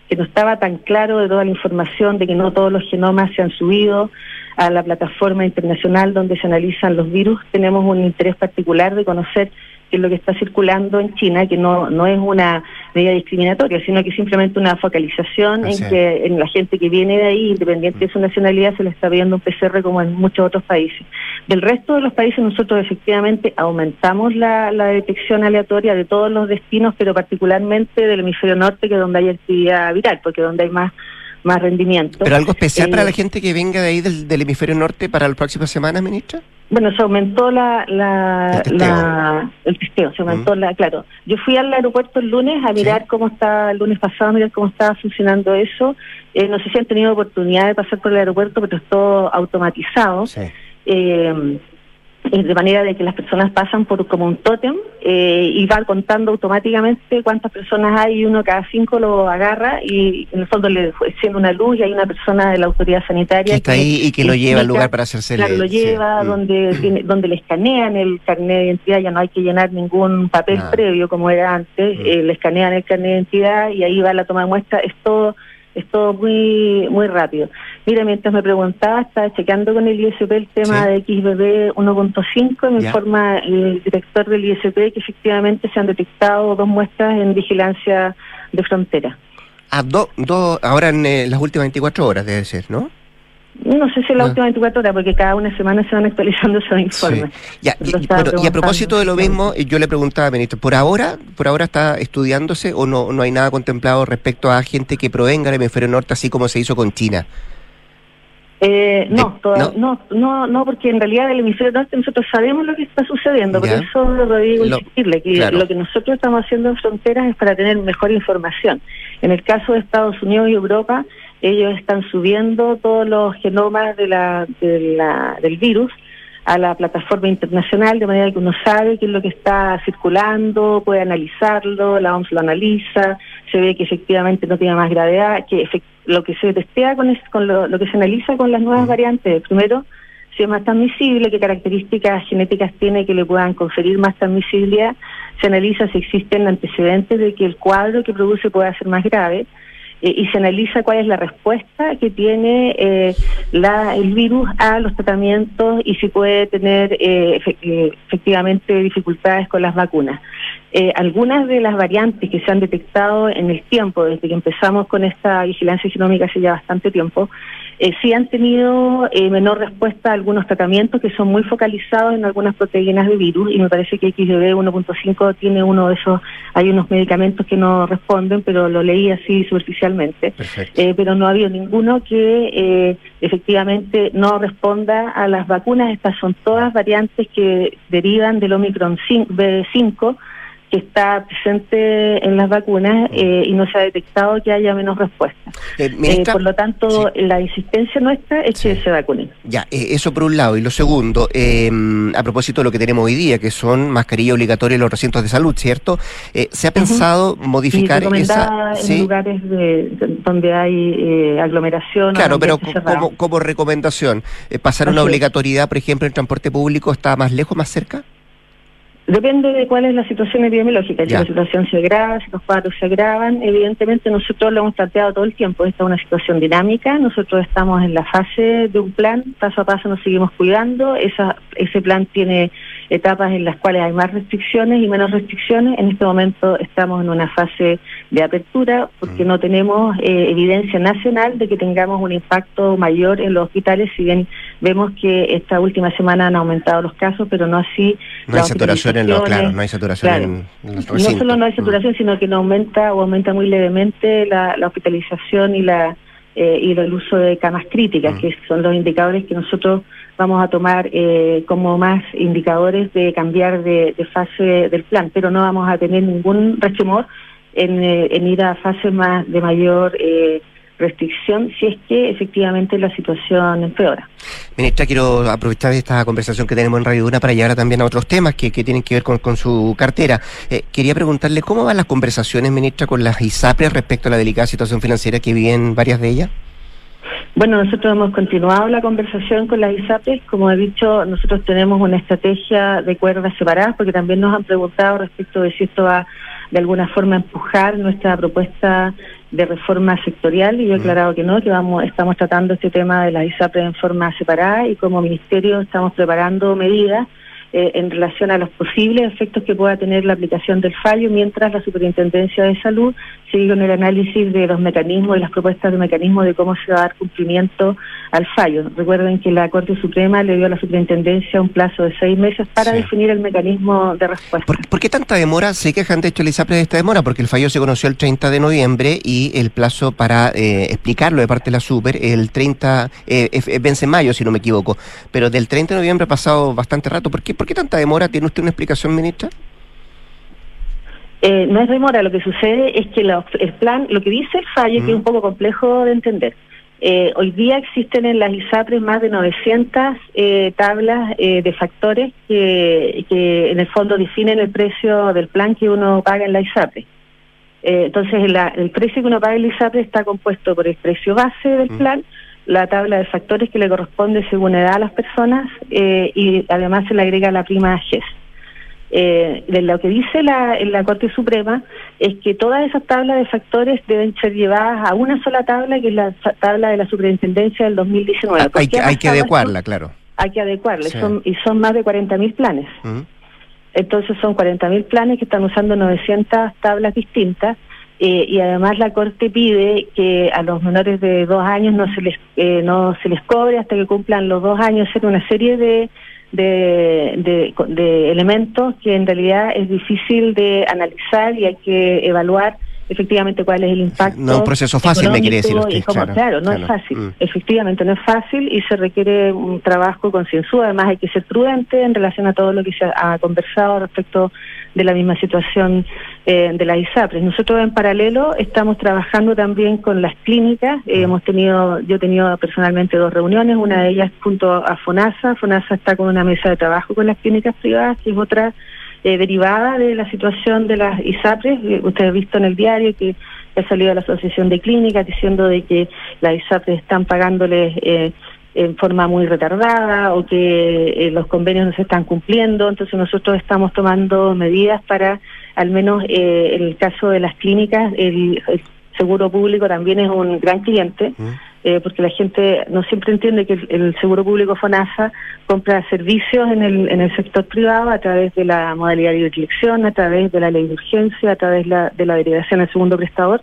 que no estaba tan claro de toda la información, de que no todos los genomas se han subido, a la plataforma internacional donde se analizan los virus, tenemos un interés particular de conocer qué es lo que está circulando en China, que no, no es una medida discriminatoria, sino que simplemente una focalización en que en la gente que viene de ahí, independiente de su nacionalidad, se le está viendo un PCR como en muchos otros países. Del resto de los países nosotros efectivamente aumentamos la, la detección aleatoria de todos los destinos, pero particularmente del hemisferio norte, que es donde hay actividad viral, porque donde hay más más rendimiento. ¿Pero algo especial para eh, la gente que venga de ahí del, hemisferio norte para las próximas semanas, ministra? Bueno, se aumentó la, la, el, testeo. se aumentó mm. la, claro. Yo fui al aeropuerto el lunes a mirar cómo está, el lunes pasado, a mirar cómo estaba funcionando eso. Eh, no sé si han tenido oportunidad de pasar por el aeropuerto, pero es todo automatizado. Eh, de manera de que las personas pasan por como un tótem eh, y va contando automáticamente cuántas personas hay y uno cada cinco lo agarra y en el fondo le enciende una luz y hay una persona de la autoridad sanitaria que está ahí y que lo lleva al lugar para hacerse claro, lo lleva mm. donde tiene, donde le escanean el carnet de identidad ya no hay que llenar ningún papel previo como era antes mm. eh, le escanean el carnet de identidad y ahí va la toma de muestra es todo es todo muy muy rápido. Mira, mientras me preguntaba, estaba chequeando con el ISP el tema de XBB 1.5 me informa el director del ISP que efectivamente se han detectado dos muestras en vigilancia de frontera. Ah, dos, ahora en eh, las últimas 24 horas debe ser, ¿no? No sé si la ah. última 24 horas, porque cada una semana se van actualizando esos informes. y, a propósito de lo mismo, yo le preguntaba, ministro, ¿por ahora por ahora está estudiándose o no, no hay nada contemplado respecto a gente que provenga del hemisferio norte, así como se hizo con China? Eh, no, no, no, no, porque en realidad el hemisferio norte nosotros sabemos lo que está sucediendo, por eso lo digo insistirle, que lo que nosotros estamos haciendo en fronteras es para tener mejor información. En el caso de Estados Unidos y Europa, ellos están subiendo todos los genomas de la, del virus a la plataforma internacional, de manera que uno sabe qué es lo que está circulando, puede analizarlo, la OMS lo analiza, se ve que efectivamente no tiene más gravedad, que lo que se testea con, con lo, que se analiza con las nuevas variantes, primero, si es más transmisible, qué características genéticas tiene que le puedan conferir más transmisibilidad, se analiza si existen antecedentes de que el cuadro que produce pueda ser más grave, y se analiza cuál es la respuesta que tiene eh, la, el virus a los tratamientos y si puede tener eh, efectivamente dificultades con las vacunas. algunas de las variantes que se han detectado en el tiempo, desde que empezamos con esta vigilancia genómica hace ya bastante tiempo, eh, sí han tenido eh, menor respuesta a algunos tratamientos que son muy focalizados en algunas proteínas de virus y me parece que XBB 1.5 tiene uno de esos, hay unos medicamentos que no responden, pero lo leí así superficialmente. Eh, pero no ha habido ninguno que eh, efectivamente no responda a las vacunas. Estas son todas variantes que derivan del Omicron B5 que está presente en las vacunas mm. eh, y no se ha detectado que haya menos respuesta. Eh, eh, por lo tanto, la insistencia nuestra es que se vacunen. Ya, eso por un lado. Y lo segundo, em, a propósito de lo que tenemos hoy día, que son mascarillas obligatorias en los recintos de salud, ¿cierto? ¿Se ha pensado modificar esa... en lugares donde hay aglomeración. Claro, pero como, como recomendación, ¿pasar una obligatoriedad, por ejemplo, en transporte público está más lejos, más cerca? Depende de cuál es la situación epidemiológica. Si la situación se agrava, si los cuadros se agravan, evidentemente nosotros lo hemos planteado todo el tiempo. Esta es una situación dinámica. Nosotros estamos en la fase de un plan. Paso a paso nos seguimos cuidando. Esa, ese plan tiene etapas en las cuales hay más restricciones y menos restricciones. En este momento estamos en una fase de apertura porque mm. no tenemos eh, evidencia nacional de que tengamos un impacto mayor en los hospitales, si bien vemos que esta última semana han aumentado los casos, pero no así. No hay saturación en los, claro, no hay saturación en, No solo no hay saturación, mm. sino que no aumenta o aumenta muy levemente la, hospitalización y la eh, y el uso de camas críticas, mm. que son los indicadores que nosotros vamos a tomar eh, como más indicadores de cambiar de, fase del plan, pero no vamos a tener ningún rechemor en, eh, en ir a fases más de mayor eh, restricción si es que efectivamente la situación empeora. Ministra, quiero aprovechar esta conversación que tenemos en Radio Duna para llegar también a otros temas que, que tienen que ver con, con su cartera. quería preguntarle cómo van las conversaciones, ministra, con las ISAPRES respecto a la delicada situación financiera que viven varias de ellas. Bueno, nosotros hemos continuado la conversación con las ISAPES. Como he dicho, nosotros tenemos una estrategia de cuerdas separadas porque también nos han preguntado respecto de si esto va de alguna forma empujar nuestra propuesta de reforma sectorial y yo he aclarado que no, que vamos estamos tratando este tema de las ISAPRES en forma separada y como ministerio estamos preparando medidas eh, en relación a los posibles efectos que pueda tener la aplicación del fallo, mientras la Superintendencia de Salud sigue con el análisis de los mecanismos y las propuestas de mecanismos de cómo se va a dar cumplimiento al fallo. Recuerden que la Corte Suprema le dio a la Superintendencia un plazo de seis meses para definir el mecanismo de respuesta. ¿Por, qué tanta demora? Se quejan de hecho el ISAPRE de esta demora, porque el fallo se conoció el 30 de noviembre y el plazo para eh, explicarlo de parte de la Super, el 30, eh, vence en mayo, si no me equivoco, pero del 30 de noviembre ha pasado bastante rato. ¿Por qué? ¿Por qué tanta demora? ¿Tiene usted una explicación, ministra? Eh, no es demora, lo que sucede es que el plan, lo que dice el fallo, que es un poco complejo de entender, Eh, hoy día existen en las ISAPRES más de 900 eh, tablas eh, de factores que, en el fondo definen el precio del plan que uno paga en la ISAPRE. entonces, el precio que uno paga en la ISAPRE está compuesto por el precio base del plan, la tabla de factores que le corresponde según edad a las personas y además se le agrega la prima GES eh, de lo que dice la, la Corte Suprema es que todas esas tablas de factores deben ser llevadas a una sola tabla, que es la tabla de la Superintendencia del 2019. hay, que, hay que adecuarla, claro. Hay que adecuarla, son, y son más de 40.000 planes. Entonces son 40.000 planes que están usando 900 tablas distintas. Eh, y además la Corte pide que a los menores de dos años no se les eh, no se les cobre hasta que cumplan los dos años, hacer una serie de de, de, elementos que en realidad es difícil de analizar y hay que evaluar efectivamente cuál es el impacto. No es un proceso fácil, me quiere decir usted. claro, no es fácil, mm. efectivamente no es fácil y se requiere un trabajo concienzudo, además hay que ser prudente en relación a todo lo que se ha conversado respecto de la misma situación eh, de la ISAPRES. Nosotros en paralelo estamos trabajando también con las clínicas. Eh, hemos tenido, yo he tenido personalmente dos reuniones, una de ellas junto a FONASA. FONASA está con una mesa de trabajo con las clínicas privadas, que es otra eh, derivada de la situación de las ISAPRES. Usted ha visto en el diario que ha salido la Asociación de Clínicas diciendo de que las ISAPRES están pagándoles en forma muy retardada o que eh, los convenios no se están cumpliendo. Entonces nosotros estamos tomando medidas para, al menos eh, en el caso de las clínicas, el, seguro público también es un gran cliente. Mm. Eh, porque la gente no siempre entiende que el, seguro público FONASA compra servicios en el, en el sector privado a través de la modalidad de elección, a través de la ley de urgencia, a través la, de la derivación al segundo prestador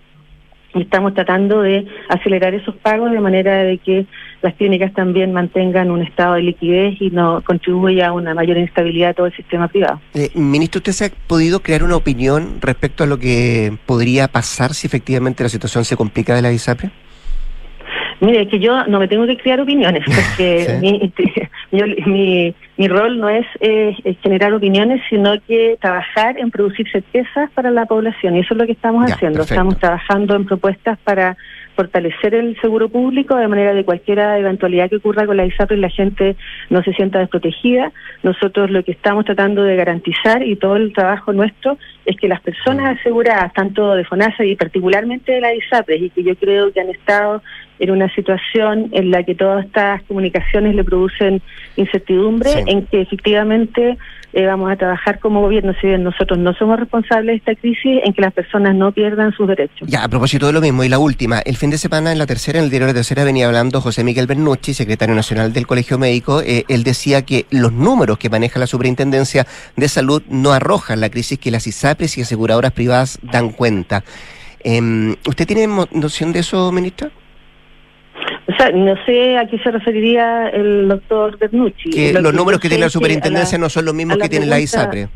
y estamos tratando de acelerar esos pagos de manera de que las clínicas también mantengan un estado de liquidez y no contribuya a una mayor inestabilidad a todo el sistema privado. Eh, ministro, ¿usted se ha podido crear una opinión respecto a lo que podría pasar si efectivamente la situación se complica de la ISAPRE? Mire, que yo no me tengo que crear opiniones, porque mi, mi, rol no es, eh, generar opiniones, sino que trabajar en producir certezas para la población. Y eso es lo que estamos haciendo. Estamos trabajando en propuestas para fortalecer el seguro público de manera de cualquier eventualidad que ocurra con la ISAPRE la gente no se sienta desprotegida. Nosotros lo que estamos tratando de garantizar y todo el trabajo nuestro es que las personas mm. aseguradas, tanto de FONASA y particularmente de la ISAPRE, y que yo creo que han estado en una situación en la que todas estas comunicaciones le producen incertidumbre, en que efectivamente eh, vamos a trabajar como gobierno, si bien nosotros no somos responsables de esta crisis, en que las personas no pierdan sus derechos. Ya, a propósito de lo mismo, y la última, el fin de semana en la tercera, en el diario de la tercera, venía hablando José Miguel Bernucci, secretario nacional del Colegio Médico, eh, él decía que los números que maneja la Superintendencia de Salud no arrojan la crisis que las ISAPRES y aseguradoras privadas dan cuenta. Em, ¿Usted tiene noción de eso, ministra? O sea, no sé a qué se referiría el doctor Bernucci. Que los números que tiene la superintendencia no son los mismos que tiene la ISAPRE.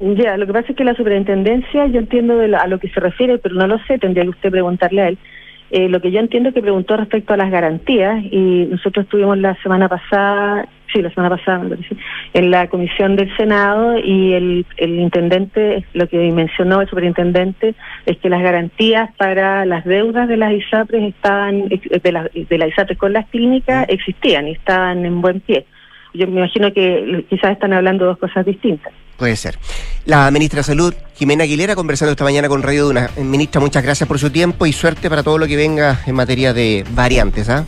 Ya, lo que pasa es que la superintendencia, yo entiendo a lo que se refiere, pero no lo sé, tendría que usted preguntarle a él. Eh, lo que yo entiendo que preguntó respecto a las garantías, y nosotros estuvimos la semana pasada, sí, la semana pasada, en la comisión del Senado, y el, el intendente, lo que mencionó el superintendente, es que las garantías para las deudas de las ISAPRES estaban, de, las de las ISAPRES con las clínicas existían y estaban en buen pie. Yo me imagino que quizás están hablando dos cosas distintas. Puede ser. La ministra de Salud, Jimena Aguilera, conversando esta mañana con Radio Duna. Ministra, muchas gracias por su tiempo y suerte para todo lo que venga en materia de variantes. ¿ah?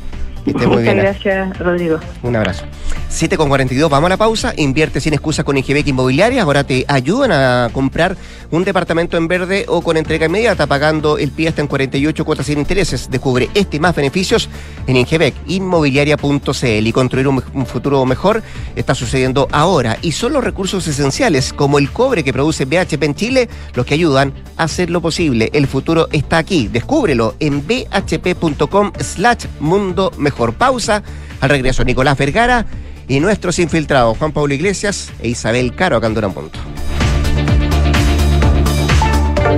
Muchas gracias, Rodrigo. Un abrazo. 7 con 42, vamos a la pausa. Invierte sin excusa con Ingebec Inmobiliaria. Ahora te ayudan a comprar un departamento en verde o con entrega inmediata, pagando el pie hasta en 48 cuotas sin intereses. Descubre este y más beneficios en ingebecinmobiliaria.cl y construir un, un, futuro mejor está sucediendo ahora. Y son los recursos esenciales, como el cobre que produce BHP en Chile, los que ayudan a hacer lo posible. El futuro está aquí. Descúbrelo en bhp.com slash mundo mejor. Pausa. Al regreso, Nicolás Vergara y nuestros infiltrados, Juan Pablo Iglesias e Isabel Caro, acá en.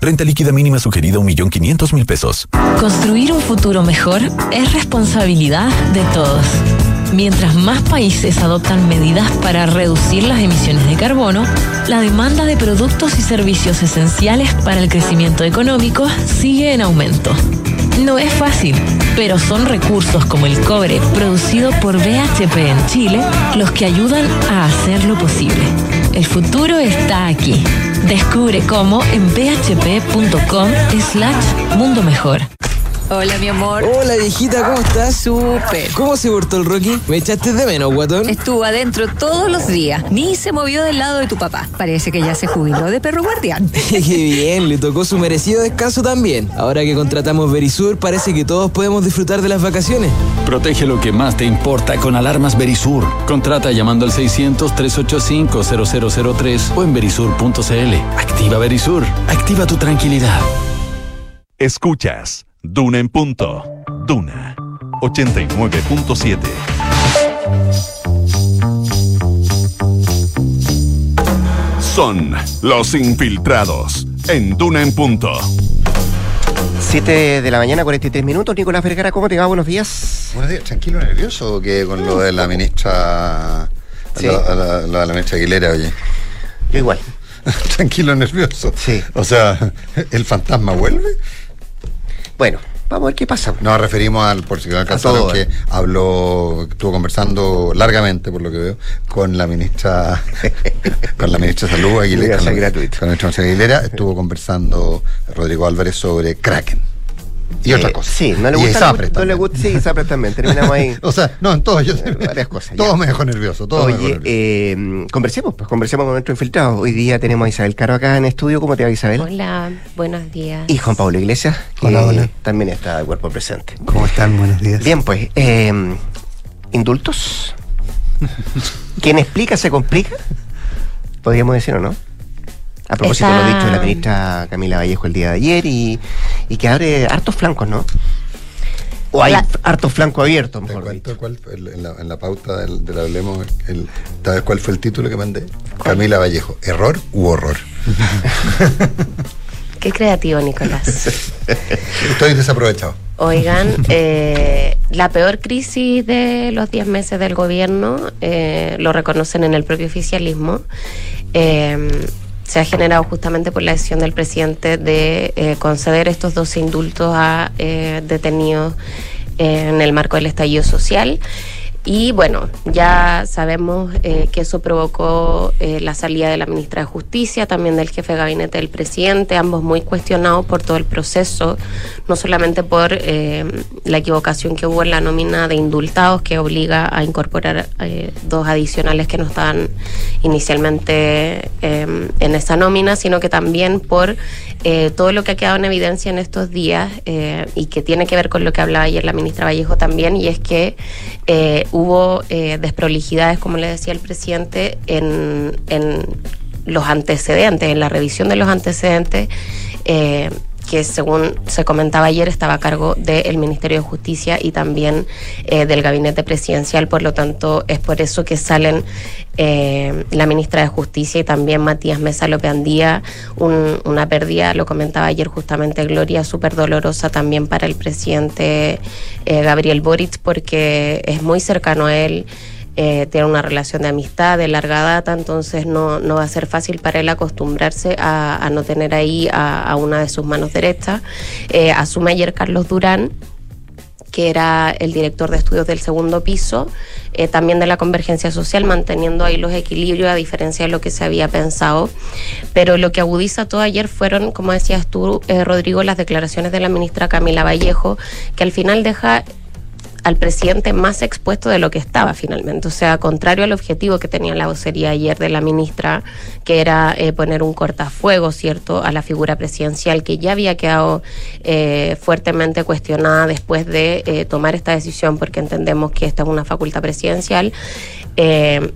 Renta líquida mínima sugerida 1.500.000 pesos. Construir un futuro mejor es responsabilidad de todos. Mientras más países adoptan medidas para reducir las emisiones de carbono, la demanda de productos y servicios esenciales para el crecimiento económico sigue en aumento. No es fácil, pero son recursos como el cobre producido por BHP en Chile los que ayudan a hacerlo posible. El futuro está aquí. Descubre cómo en bhp.com slash mundo mejor. Hola, mi amor. Hola, viejita, ¿cómo estás? Súper. ¿Cómo se portó el Rocky? ¿Me echaste de menos, guatón? Estuvo adentro todos los días. Ni se movió del lado de tu papá. Parece que ya se jubiló de perro guardián. Qué bien, le tocó su merecido descanso también. Ahora que contratamos Verisur, parece que todos podemos disfrutar de las vacaciones. Protege lo que más te importa con alarmas Verisur. Contrata llamando al 600-385-0003 o en verisur.cl. Activa Verisur. Activa tu tranquilidad. Escuchas Duna en punto. Duna 89.7. Son los infiltrados en Duna en punto. 7 de la mañana, 43 minutos. Nicolás Vergara, ¿cómo te va? Buenos días. Buenos días. ¿Tranquilo, nervioso que con lo de la ministra... Sí. Lo, lo- lo de la ministra Aguilera, oye. Yo igual. Tranquilo, nervioso. Sí. O sea, ¿el fantasma vuelve? Bueno, vamos a ver qué pasa. Nos referimos al, por si no alcanzaron, todo, que eh. habló, estuvo conversando largamente, por lo que veo, con la ministra, con la ministra de Salud Aguilera, con la, gratuito. con la ministra Aguilera, estuvo conversando Rodrigo Álvarez sobre Kraken y Eh, otras cosas. Sí, no le Y gusta. Isapres no le también. gusta, sí, Zapres también. Terminamos ahí. O sea, no, en todo, yo, varias cosas, todo ya. me dejó nervioso, todo me dejó Oye, nervioso. eh, conversemos, pues conversemos con nuestro infiltrado. Hoy día tenemos a Isabel Caro acá en estudio. ¿Cómo te va, Isabel? Hola, buenos días. Y Juan Pablo Iglesias, que Hola, hola. también está de cuerpo presente. ¿Cómo están? Buenos días. Bien, pues, eh, ¿indultos? ¿Quién explica se complica? Podríamos decir o no. A propósito de lo Está- dicho de la ministra Camila Vallejo el día de ayer y, y que abre hartos flancos, ¿no? O hay La- hartos flancos abiertos, ¿Te mejor dicho. cuál fue el- en, la, en la pauta del, del Hablemos, el, ¿sabes cuál fue el título que mandé? Camila Vallejo, ¿error u horror? Qué creativo, Nicolás. Estoy desaprovechado. Oigan, eh, la peor crisis de los 10 meses del gobierno, eh, lo reconocen en el propio oficialismo, eh, se ha generado justamente por la decisión del presidente de eh, conceder estos 12 indultos a eh, detenidos en el marco del estallido social. Y bueno, ya sabemos eh, que eso provocó eh, la salida de la ministra de Justicia, también del jefe de gabinete del presidente, ambos muy cuestionados por todo el proceso, no solamente por eh, la equivocación que hubo en la nómina de indultados, que obliga a incorporar dos adicionales que no estaban inicialmente eh, en esa nómina, sino que también por todo lo que ha quedado en evidencia en estos días y que tiene que ver con lo que hablaba ayer la ministra Vallejo también, y es que eh, hubo eh, desprolijidades, como le decía el presidente, en, en los antecedentes, en la revisión de los antecedentes. eh, que según se comentaba ayer estaba a cargo del Ministerio de Justicia y también eh, del Gabinete Presidencial, por lo tanto es por eso que salen eh, la ministra de Justicia y también Matías Mesa López Andía, un- una pérdida, lo comentaba ayer justamente Gloria, súper dolorosa también para el presidente eh, Gabriel Boric, porque es muy cercano a él. Eh, tiene una relación de amistad de larga data, entonces no, no va a ser fácil para él acostumbrarse a, a no tener ahí a, a una de sus manos derechas. Eh, asume ayer Carlos Durán, que era el director de estudios del segundo piso, eh, también de la convergencia social, manteniendo ahí los equilibrios a diferencia de lo que se había pensado. Pero lo que agudiza todo ayer fueron, como decías tú, eh, Rodrigo, las declaraciones de la ministra Camila Vallejo, que al final deja al presidente más expuesto de lo que estaba finalmente. O sea, contrario al objetivo que tenía la vocería ayer de la ministra, que era eh, poner un cortafuego, ¿cierto?, a la figura presidencial que ya había quedado eh, fuertemente cuestionada después de eh, tomar esta decisión, porque entendemos que esta es una facultad presidencial.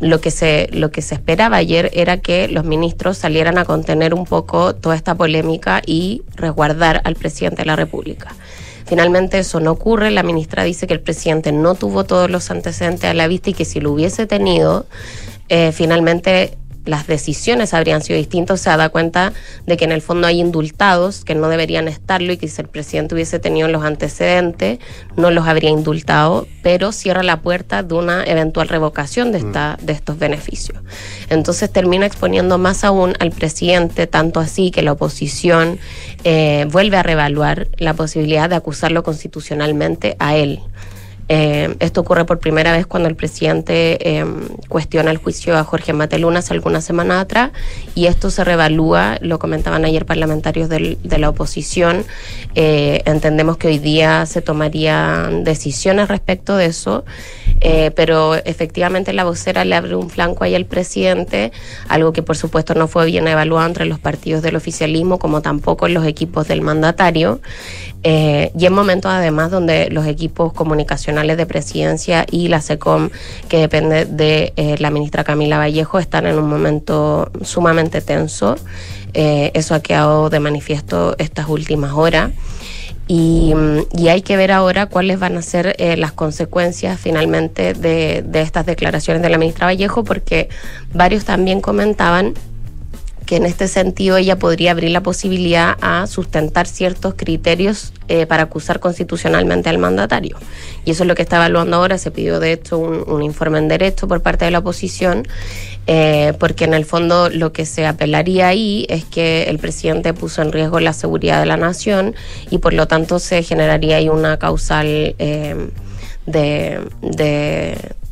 lo, que se, lo que se esperaba ayer era que los ministros salieran a contener un poco toda esta polémica y resguardar al presidente de la República. Finalmente eso no ocurre. La ministra dice que el presidente no tuvo todos los antecedentes a la vista y que si lo hubiese tenido, eh, finalmente las decisiones habrían sido distintas, se da cuenta de que en el fondo hay indultados que no deberían estarlo y que si el presidente hubiese tenido los antecedentes no los habría indultado, pero cierra la puerta de una eventual revocación de, esta, de estos beneficios. Entonces termina exponiendo más aún al presidente, tanto así que la oposición eh, vuelve a reevaluar la posibilidad de acusarlo constitucionalmente a él. Eh, esto ocurre por primera vez cuando el presidente eh, cuestiona el juicio a Jorge Mateluna hace algunas semanas atrás y esto se revalúa, lo comentaban ayer parlamentarios del, de la oposición. Eh, entendemos que hoy día se tomarían decisiones respecto de eso, pero efectivamente la vocera le abre un flanco ahí al presidente, algo que por supuesto no fue bien evaluado entre los partidos del oficialismo como tampoco en los equipos del mandatario. Y en momentos además donde los equipos comunicacionales de Presidencia y la SECOM, que depende de eh, la ministra Camila Vallejo, están en un momento sumamente tenso. Eh, eso ha quedado de manifiesto estas últimas horas. Y, hay que ver ahora cuáles van a ser eh, las consecuencias finalmente de estas declaraciones de la ministra Vallejo, porque varios también comentaban que en este sentido ella podría abrir la posibilidad a sustentar ciertos criterios eh, para acusar constitucionalmente al mandatario. Y eso es lo que está evaluando ahora. Se pidió de hecho un, informe en derecho por parte de la oposición, eh, porque en el fondo lo que se apelaría ahí es que el presidente puso en riesgo la seguridad de la nación y por lo tanto se generaría ahí una causal eh, de,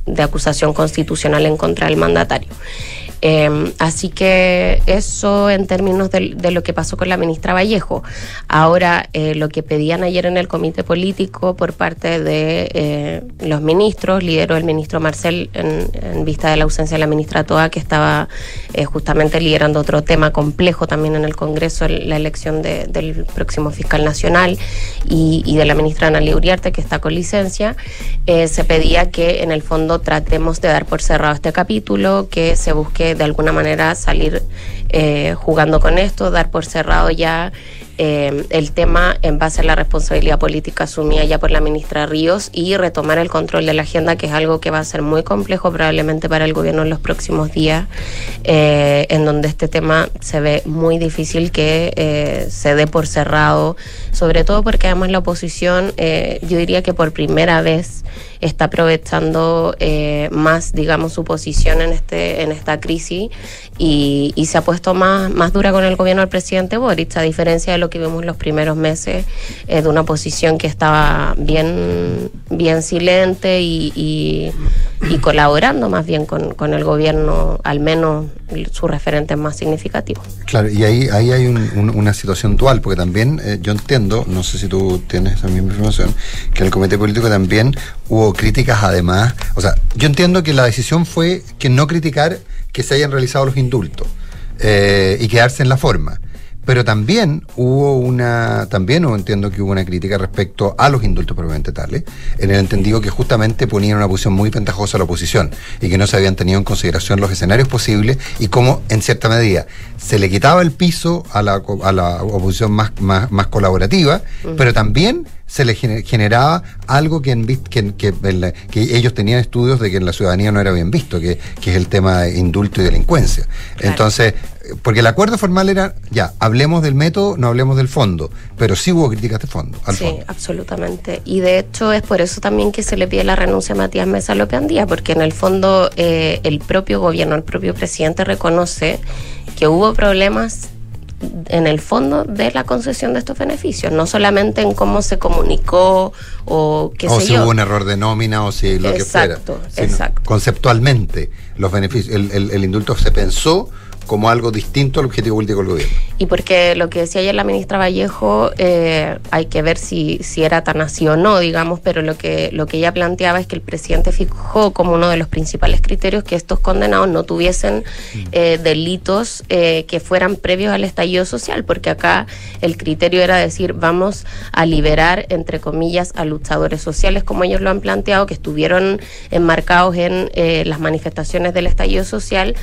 de acusación constitucional en contra del mandatario. Em, así que eso en términos de, lo que pasó con la ministra Vallejo. Ahora, eh, lo que pedían ayer en el comité político por parte de eh, los ministros, lideró el ministro Marcel en, vista de la ausencia de la ministra Toa, que estaba eh, justamente liderando otro tema complejo también en el Congreso, la elección del próximo fiscal nacional y, y de la ministra Ana Uriarte, que está con licencia, se pedía que en el fondo tratemos de dar por cerrado este capítulo, que se busque de alguna manera salir eh, jugando con esto, dar por cerrado ya eh, el tema en base a la responsabilidad política asumida ya por la ministra Ríos y retomar el control de la agenda, que es algo que va a ser muy complejo probablemente para el gobierno en los próximos días, eh, en donde este tema se ve muy difícil que se dé por cerrado, sobre todo porque además la oposición, yo diría que por primera vez, está aprovechando eh, más, digamos, su posición en, este, en esta crisis y, se ha puesto más, más dura con el gobierno del presidente Boric, a diferencia de lo que vimos en los primeros meses, eh, de una posición que estaba bien, bien silente y, y, colaborando más bien con, con, el gobierno, al menos su referente más significativo. Claro, y ahí, ahí hay una situación dual, porque también eh, yo entiendo, no sé si tú tienes esa misma información, que en el comité político también hubo críticas además. O sea, yo entiendo que la decisión fue que no criticar que se hayan realizado los indultos eh, y quedarse en la forma. Pero también hubo una, también entiendo que hubo una crítica respecto a los indultos propiamente tales, en el entendido que justamente ponían una posición muy ventajosa a la oposición y que no se habían tenido en consideración los escenarios posibles y cómo, en cierta medida, se le quitaba el piso a la, a la oposición más, más, colaborativa, pero también se le generaba algo que, en, que, que, ellos tenían estudios de que en la ciudadanía no era bien visto, que, es el tema de indulto y delincuencia. Entonces, porque el acuerdo formal era, ya, hablemos del método, no hablemos del fondo, pero sí hubo críticas de fondo. sí, absolutamente. Y de hecho es por eso también que se le pide la renuncia a Matías Mesa López Andía, porque en el fondo eh, el propio gobierno, el propio presidente reconoce que hubo problemas en el fondo de la concesión de estos beneficios, no solamente en cómo se comunicó o qué o si hubo un error de nómina o si lo que fuera. Exacto. Conceptualmente, los beneficios, el, indulto se pensó como algo distinto al objetivo político del gobierno. Y porque lo que decía ayer la ministra Vallejo, eh, hay que ver si, si era tan así o no, digamos, pero lo que, lo que ella planteaba es que el presidente fijó como uno de los principales criterios que estos condenados no tuviesen eh, delitos eh, que fueran previos al estallido social, porque acá el criterio era decir, vamos a liberar, entre comillas, a luchadores sociales, como ellos lo han planteado, que estuvieron enmarcados en las manifestaciones del estallido social,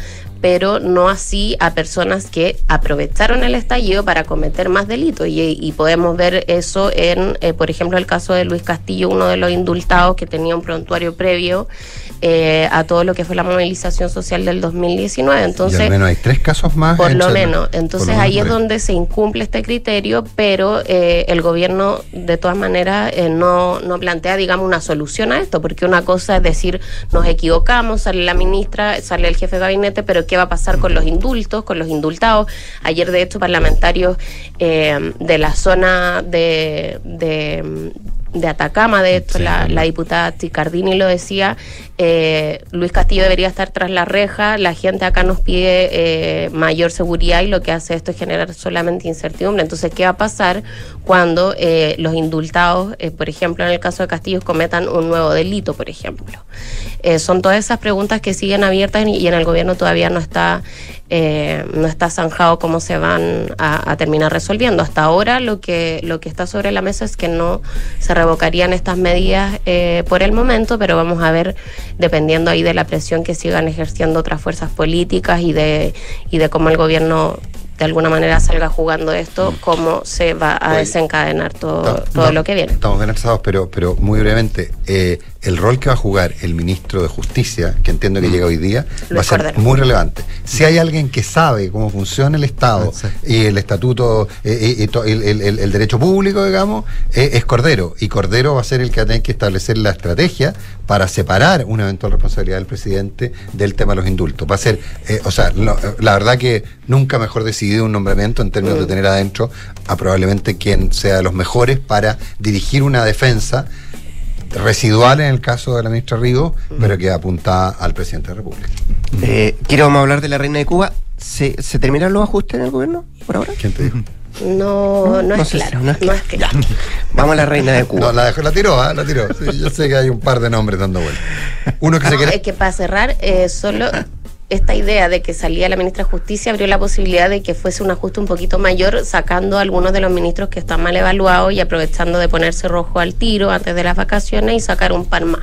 pero no así a personas que aprovecharon el estallido para cometer más delitos. Y, podemos ver eso en, eh, por ejemplo, el caso de Luis Castillo, uno de los indultados que tenía un prontuario previo eh, a todo lo que fue la movilización social del 2019. Entonces, y al menos hay tres casos más. Por lo menos. Entonces ahí es donde se incumple este criterio, pero eh, el gobierno de todas maneras no, no plantea, digamos, una solución a esto, porque una cosa es decir, nos equivocamos, sale la ministra, sale el jefe de gabinete, pero qué va a pasar con los indultos, con los indultados. Ayer, de hecho, parlamentarios eh, de la zona de, de Atacama, de hecho, la, diputada Ticardini lo decía, eh, Luis Castillo debería estar tras la reja, la gente acá nos pide eh, mayor seguridad y lo que hace esto es generar solamente incertidumbre. Entonces, ¿qué va a pasar cuando eh, los indultados, por ejemplo, en el caso de Castillo, cometan un nuevo delito, por ejemplo? son todas esas preguntas que siguen abiertas y en el gobierno todavía no está eh, no está zanjado cómo se van a, terminar resolviendo. Hasta ahora lo que, lo que está sobre la mesa es que no se revocarían estas medidas eh, por el momento, pero vamos a ver, dependiendo ahí de la presión que sigan ejerciendo otras fuerzas políticas y de, y de cómo el gobierno de alguna manera salga jugando esto, cómo se va a desencadenar todo, todo lo que viene. Estamos bien pero, pero muy brevemente, eh, el rol que va a jugar el ministro de Justicia, que entiendo que mm. llega hoy día, va a ser muy relevante. Si hay alguien que sabe cómo funciona el Estado y el estatuto, eh, eh, y, el, derecho público, digamos, eh, es Cordero. Y Cordero va a ser el que va a tener que establecer la estrategia para separar una eventual responsabilidad del presidente del tema de los indultos. Va a ser, o sea, la verdad que nunca mejor decidido un nombramiento en términos de mm. tener adentro a probablemente quien sea de los mejores para dirigir una defensa residual en el caso de la ministra Rigo, pero que apunta al presidente de la República. Eh, quiero hablar de la reina de Cuba. ¿Se, ¿Se terminaron los ajustes en el gobierno por ahora? ¿Quién te dijo? No, no, es claro, no es claro. Vamos a la reina de Cuba. No, la, dejó, la tiró, ¿eh? la tiró. yo sé que hay un par de nombres dando vueltas. Uno que se quiere... Es que para cerrar, eh, solo esta idea de que salía la ministra de Justicia abrió la posibilidad de que fuese un ajuste un poquito mayor, sacando a algunos de los ministros que están mal evaluados y aprovechando de ponerse rojo al tiro antes de las vacaciones y sacar un par más.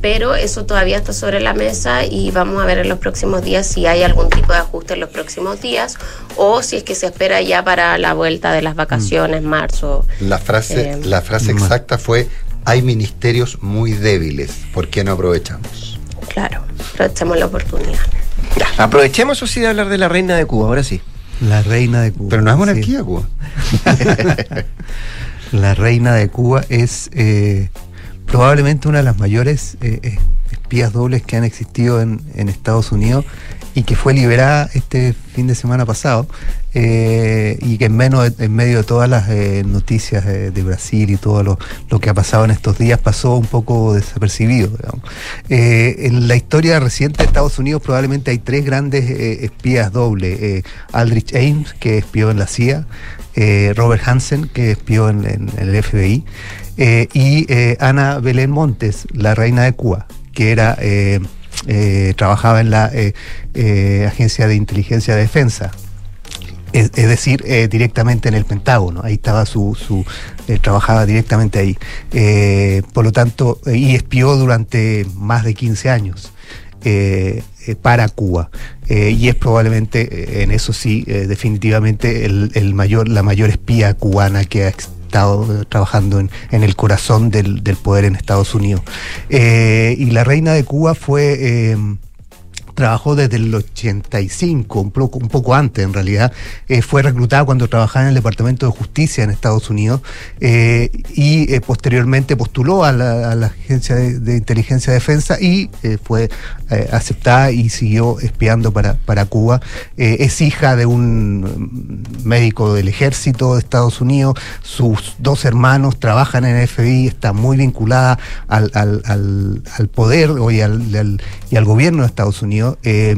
Pero eso todavía está sobre la mesa y vamos a ver en los próximos días si hay algún tipo de ajuste en los próximos días o si es que se espera ya para la vuelta de las vacaciones, marzo. La frase, eh, la frase exacta fue, hay ministerios muy débiles, ¿por qué no aprovechamos? Claro, aprovechemos la oportunidad aprovechemos eso sí de hablar de la reina de Cuba, ahora sí. La reina de Cuba. Pero no es monarquía Cuba. la reina de Cuba es eh, probablemente una de las mayores eh, espías dobles que han existido en, Estados Unidos y que fue liberada este fin de semana pasado eh, y que en, medio de todas las eh, noticias de, Brasil y todo lo, que ha pasado en estos días pasó un poco desapercibido. Eh, en la historia reciente de Estados Unidos probablemente hay tres grandes espías dobles. Aldrich Ames, que espió en la CIA, Robert Hansen, que espió en el FBI, y Ana Belén Montes, la reina de Cuba, que era... Eh, trabajaba en la eh, eh, Agencia de Inteligencia de Defensa. Es, decir, directamente en el Pentágono, ahí estaba su, su trabajaba directamente ahí. por lo tanto, y espió durante más de 15 años. para Cuba y es probablemente en eso sí definitivamente el, mayor la mayor espía cubana que ha estado trabajando en, en el corazón del, del, poder en Estados Unidos. Eh, y la reina de Cuba fue... Trabajó desde el 85, un poco, un poco antes en realidad, eh, fue reclutada cuando trabajaba en el Departamento de Justicia en Estados Unidos eh, y eh, posteriormente postuló a la, Agencia de, Inteligencia de Defensa y fue aceptada y siguió espiando para, para Cuba. es hija de un médico del ejército de Estados Unidos, sus dos hermanos trabajan en el FBI, está muy vinculada al, al, poder y al, y al gobierno de Estados Unidos. Eh,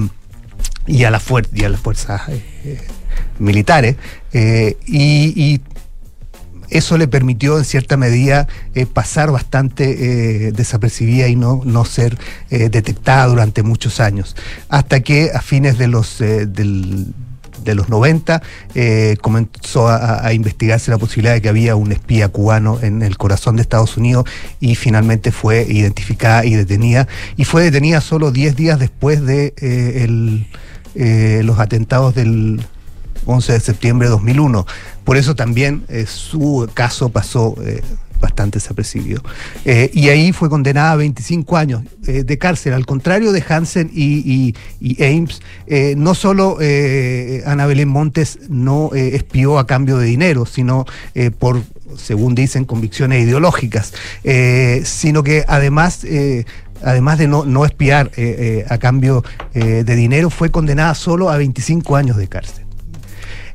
y a, y a las fuerzas eh, eh, militares. y, y eso le permitió en cierta medida pasar bastante desapercibida y no, no ser detectada durante muchos años. Hasta que a fines de los, del- de los 90 eh, comenzó a, investigarse la posibilidad de que había un espía cubano en el corazón de Estados Unidos y finalmente fue identificada y detenida. Y fue detenida solo 10 días después de eh, el, eh, los atentados del 11 de septiembre de 2001. Por eso también su caso pasó bastante desapercibido. Eh, y ahí fue condenada a 25 años eh, de cárcel. Al contrario de Hansen y, Ames, eh, no solo Ana Belén Montes no espió a cambio de dinero, sino por según dicen, convicciones ideológicas, sino que además además de no, no espiar a cambio de dinero, fue condenada solo a 25 años de cárcel.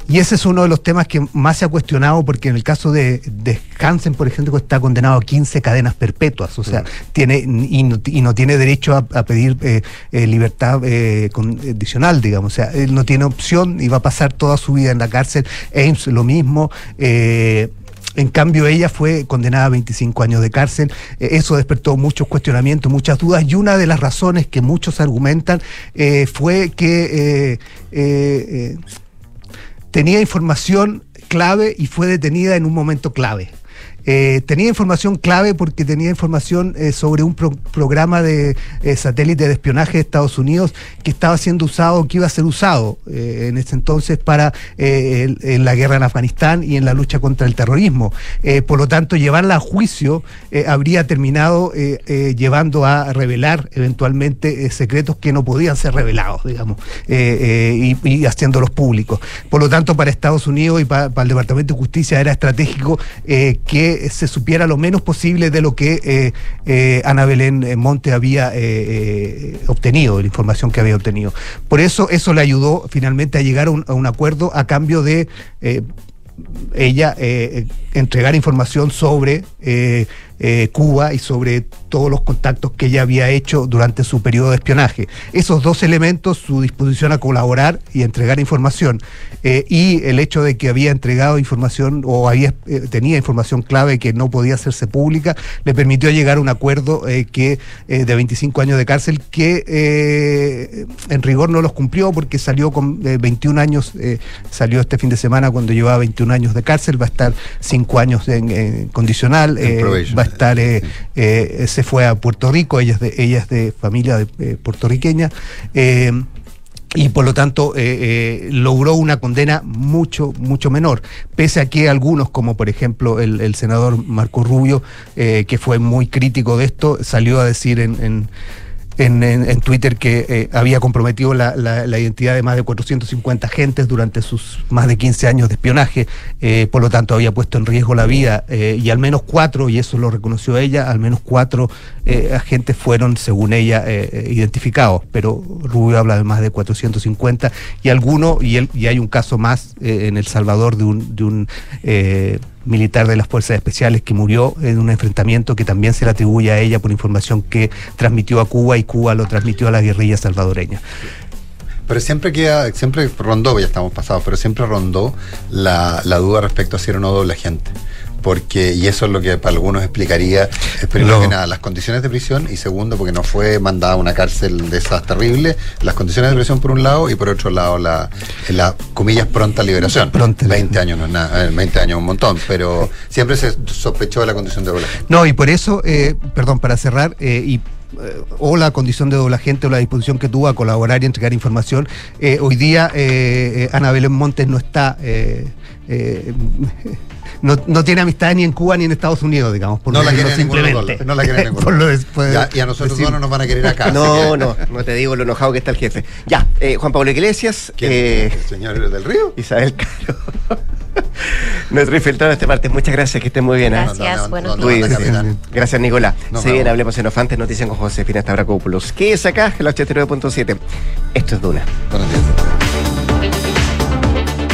Y ese es uno de los temas que más se ha cuestionado, porque en el caso de, de Hansen, por ejemplo, está condenado a 15 cadenas perpetuas, o sea, tiene y no, y no tiene derecho a, a pedir eh, eh, libertad eh, condicional, digamos, o sea, él no tiene opción y va a pasar toda su vida en la cárcel. Ames lo mismo. en cambio, ella fue condenada a 25 años de cárcel. Eso despertó muchos cuestionamientos, muchas dudas. Y una de las razones que muchos argumentan eh, fue que eh, eh, eh, tenía información clave y fue detenida en un momento clave. Eh, tenía información clave porque tenía información eh, sobre un pro- programa de eh, satélite de espionaje de Estados Unidos que estaba siendo usado, que iba a ser usado en ese entonces para en la guerra en Afganistán y en la lucha contra el terrorismo. Por lo tanto, llevarla a juicio habría terminado llevando a revelar eventualmente secretos que no podían ser revelados, digamos, y, haciéndolos públicos. Por lo tanto, para Estados Unidos y pa- para el Departamento de Justicia era estratégico que se supiera lo menos posible de lo que eh, eh, Ana Belén eh, Monte había eh, eh, obtenido, la información que había obtenido. Por eso, eso le ayudó finalmente a llegar a un, acuerdo a cambio de eh, ella eh, eh, entregar información sobre eh, Cuba y sobre todos los contactos que ella había hecho durante su periodo de espionaje. Esos dos elementos, su disposición a colaborar y entregar información, eh, y el hecho de que había entregado información o había, eh, tenía información clave que no podía hacerse pública, le permitió llegar a un acuerdo que de 25 años de cárcel que en rigor no los cumplió porque salió con eh, 21 años, salió este fin de semana cuando llevaba 21 años de cárcel, va a estar 5 años en, en condicional, va eh, eh, se fue a Puerto Rico, ella es de, ella de familia de, eh, puertorriqueña. y por lo tanto logró una condena mucho, mucho menor, pese a que algunos, como por ejemplo el, senador Marco Rubio, que fue muy crítico de esto, salió a decir en- en, en- Twitter que eh, había comprometido la, la- la identidad de más de 450 agentes durante sus más de 15 años de espionaje, eh, por lo tanto había puesto en riesgo la vida eh, y al menos cuatro, y eso lo reconoció ella, al menos cuatro agentes fueron, según ella, identificados, pero Rubio habla de más de 450 y alguno, y, él, y hay un caso más en El Salvador de un... De un militar de las Fuerzas Especiales que murió en un enfrentamiento que también se le atribuye a ella por información que transmitió a Cuba y Cuba lo transmitió a la guerrilla salvadoreña. Pero siempre queda, siempre rondó, ya estamos pasados, pero siempre rondó la, la duda respecto a si era o no doble agente. Porque, y eso es lo que para algunos explicaría, primero No. que nada, las condiciones de prisión, y segundo, porque no fue mandada a una cárcel de esas terribles, las condiciones de prisión por un lado, y por otro lado, la, la comillas, pronta liberación. 20 años no es nada, eh, 20 años es un montón, pero siempre se sospechó de la condición de doble agente. No, y por eso, eh, perdón, para cerrar, eh, y eh, o la condición de doble agente o la disposición que tuvo a colaborar y entregar información. Eh, hoy día eh, eh, Ana Belén Montes no está, eh, eh, no, no tiene amistad ni en Cuba ni en Estados Unidos, digamos. Por No la decirlo quieren ninguno de los simplemente. no la quieren Por después Ya, y a nosotros dos no nos van a querer acá. No, que- no, no te digo lo enojado que está el jefe. Ya, eh, Juan Pablo Iglesias. eh, ¿El señor del Río? Isabel Caro. Nuestro infiltrado de este martes. Muchas gracias, que estén muy bien. ¿eh? Gracias, No, no, buenos no, no, no. Gracias, Nicolás. Nos Se viene, vemos. hablemos en Ofantes, noticias con Josefina Estabracopoulos. ¿Qué es acá? El 89.7. Esto es Duna. Buenos días.